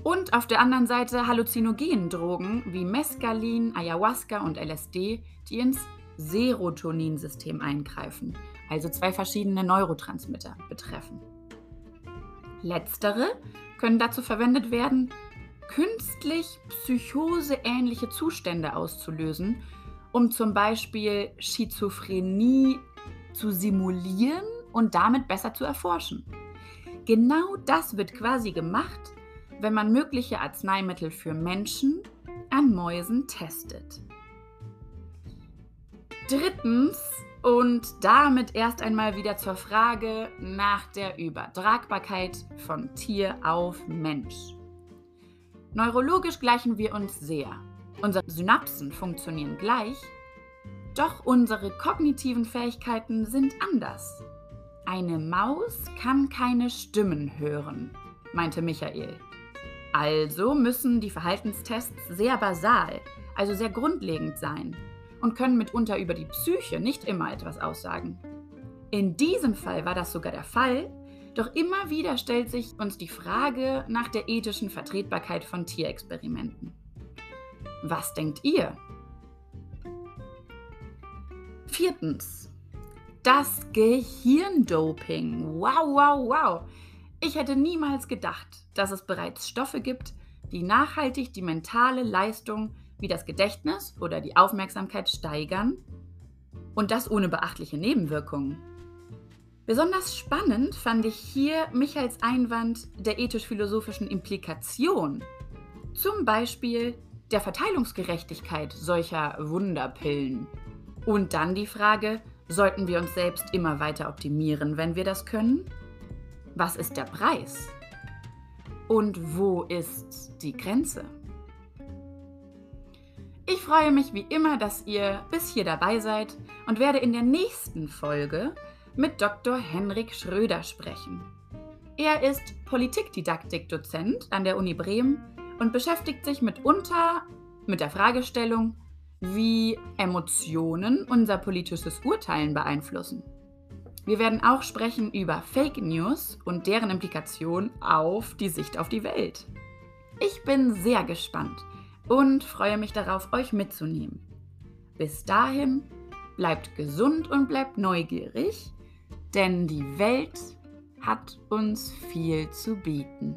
Und auf der anderen Seite halluzinogenen Drogen wie Mescalin, Ayahuasca und LSD, die ins Serotoninsystem eingreifen, also zwei verschiedene Neurotransmitter betreffen. Letztere können dazu verwendet werden, künstlich psychoseähnliche Zustände auszulösen, um zum Beispiel Schizophrenie zu simulieren und damit besser zu erforschen. Genau das wird quasi gemacht, wenn man mögliche Arzneimittel für Menschen an Mäusen testet. Drittens und damit erst einmal wieder zur Frage nach der Übertragbarkeit von Tier auf Mensch. Neurologisch gleichen wir uns sehr. Unsere Synapsen funktionieren gleich, doch unsere kognitiven Fähigkeiten sind anders. Eine Maus kann keine Stimmen hören, meinte Michael. Also müssen die Verhaltenstests sehr basal, also sehr grundlegend sein und können mitunter über die Psyche nicht immer etwas aussagen. In diesem Fall war das sogar der Fall, doch immer wieder stellt sich uns die Frage nach der ethischen Vertretbarkeit von Tierexperimenten. Was denkt ihr? Viertens. Das Gehirndoping. Wow, wow, wow. Ich hätte niemals gedacht, dass es bereits Stoffe gibt, die nachhaltig die mentale Leistung wie das Gedächtnis oder die Aufmerksamkeit steigern und das ohne beachtliche Nebenwirkungen. Besonders spannend fand ich hier Michaels Einwand der ethisch-philosophischen Implikation, zum Beispiel der Verteilungsgerechtigkeit solcher Wunderpillen. Und dann die Frage, sollten wir uns selbst immer weiter optimieren, wenn wir das können? Was ist der Preis? Und wo ist die Grenze? Ich freue mich wie immer, dass ihr bis hier dabei seid und werde in der nächsten Folge mit Dr. Henrik Schröder sprechen. Er ist Politikdidaktik-Dozent an der Uni Bremen und beschäftigt sich mitunter mit der Fragestellung, wie Emotionen unser politisches Urteilen beeinflussen. Wir werden auch sprechen über Fake News und deren Implikation auf die Sicht auf die Welt. Ich bin sehr gespannt und freue mich darauf, euch mitzunehmen. Bis dahin, bleibt gesund und bleibt neugierig denn die Welt hat uns viel zu bieten.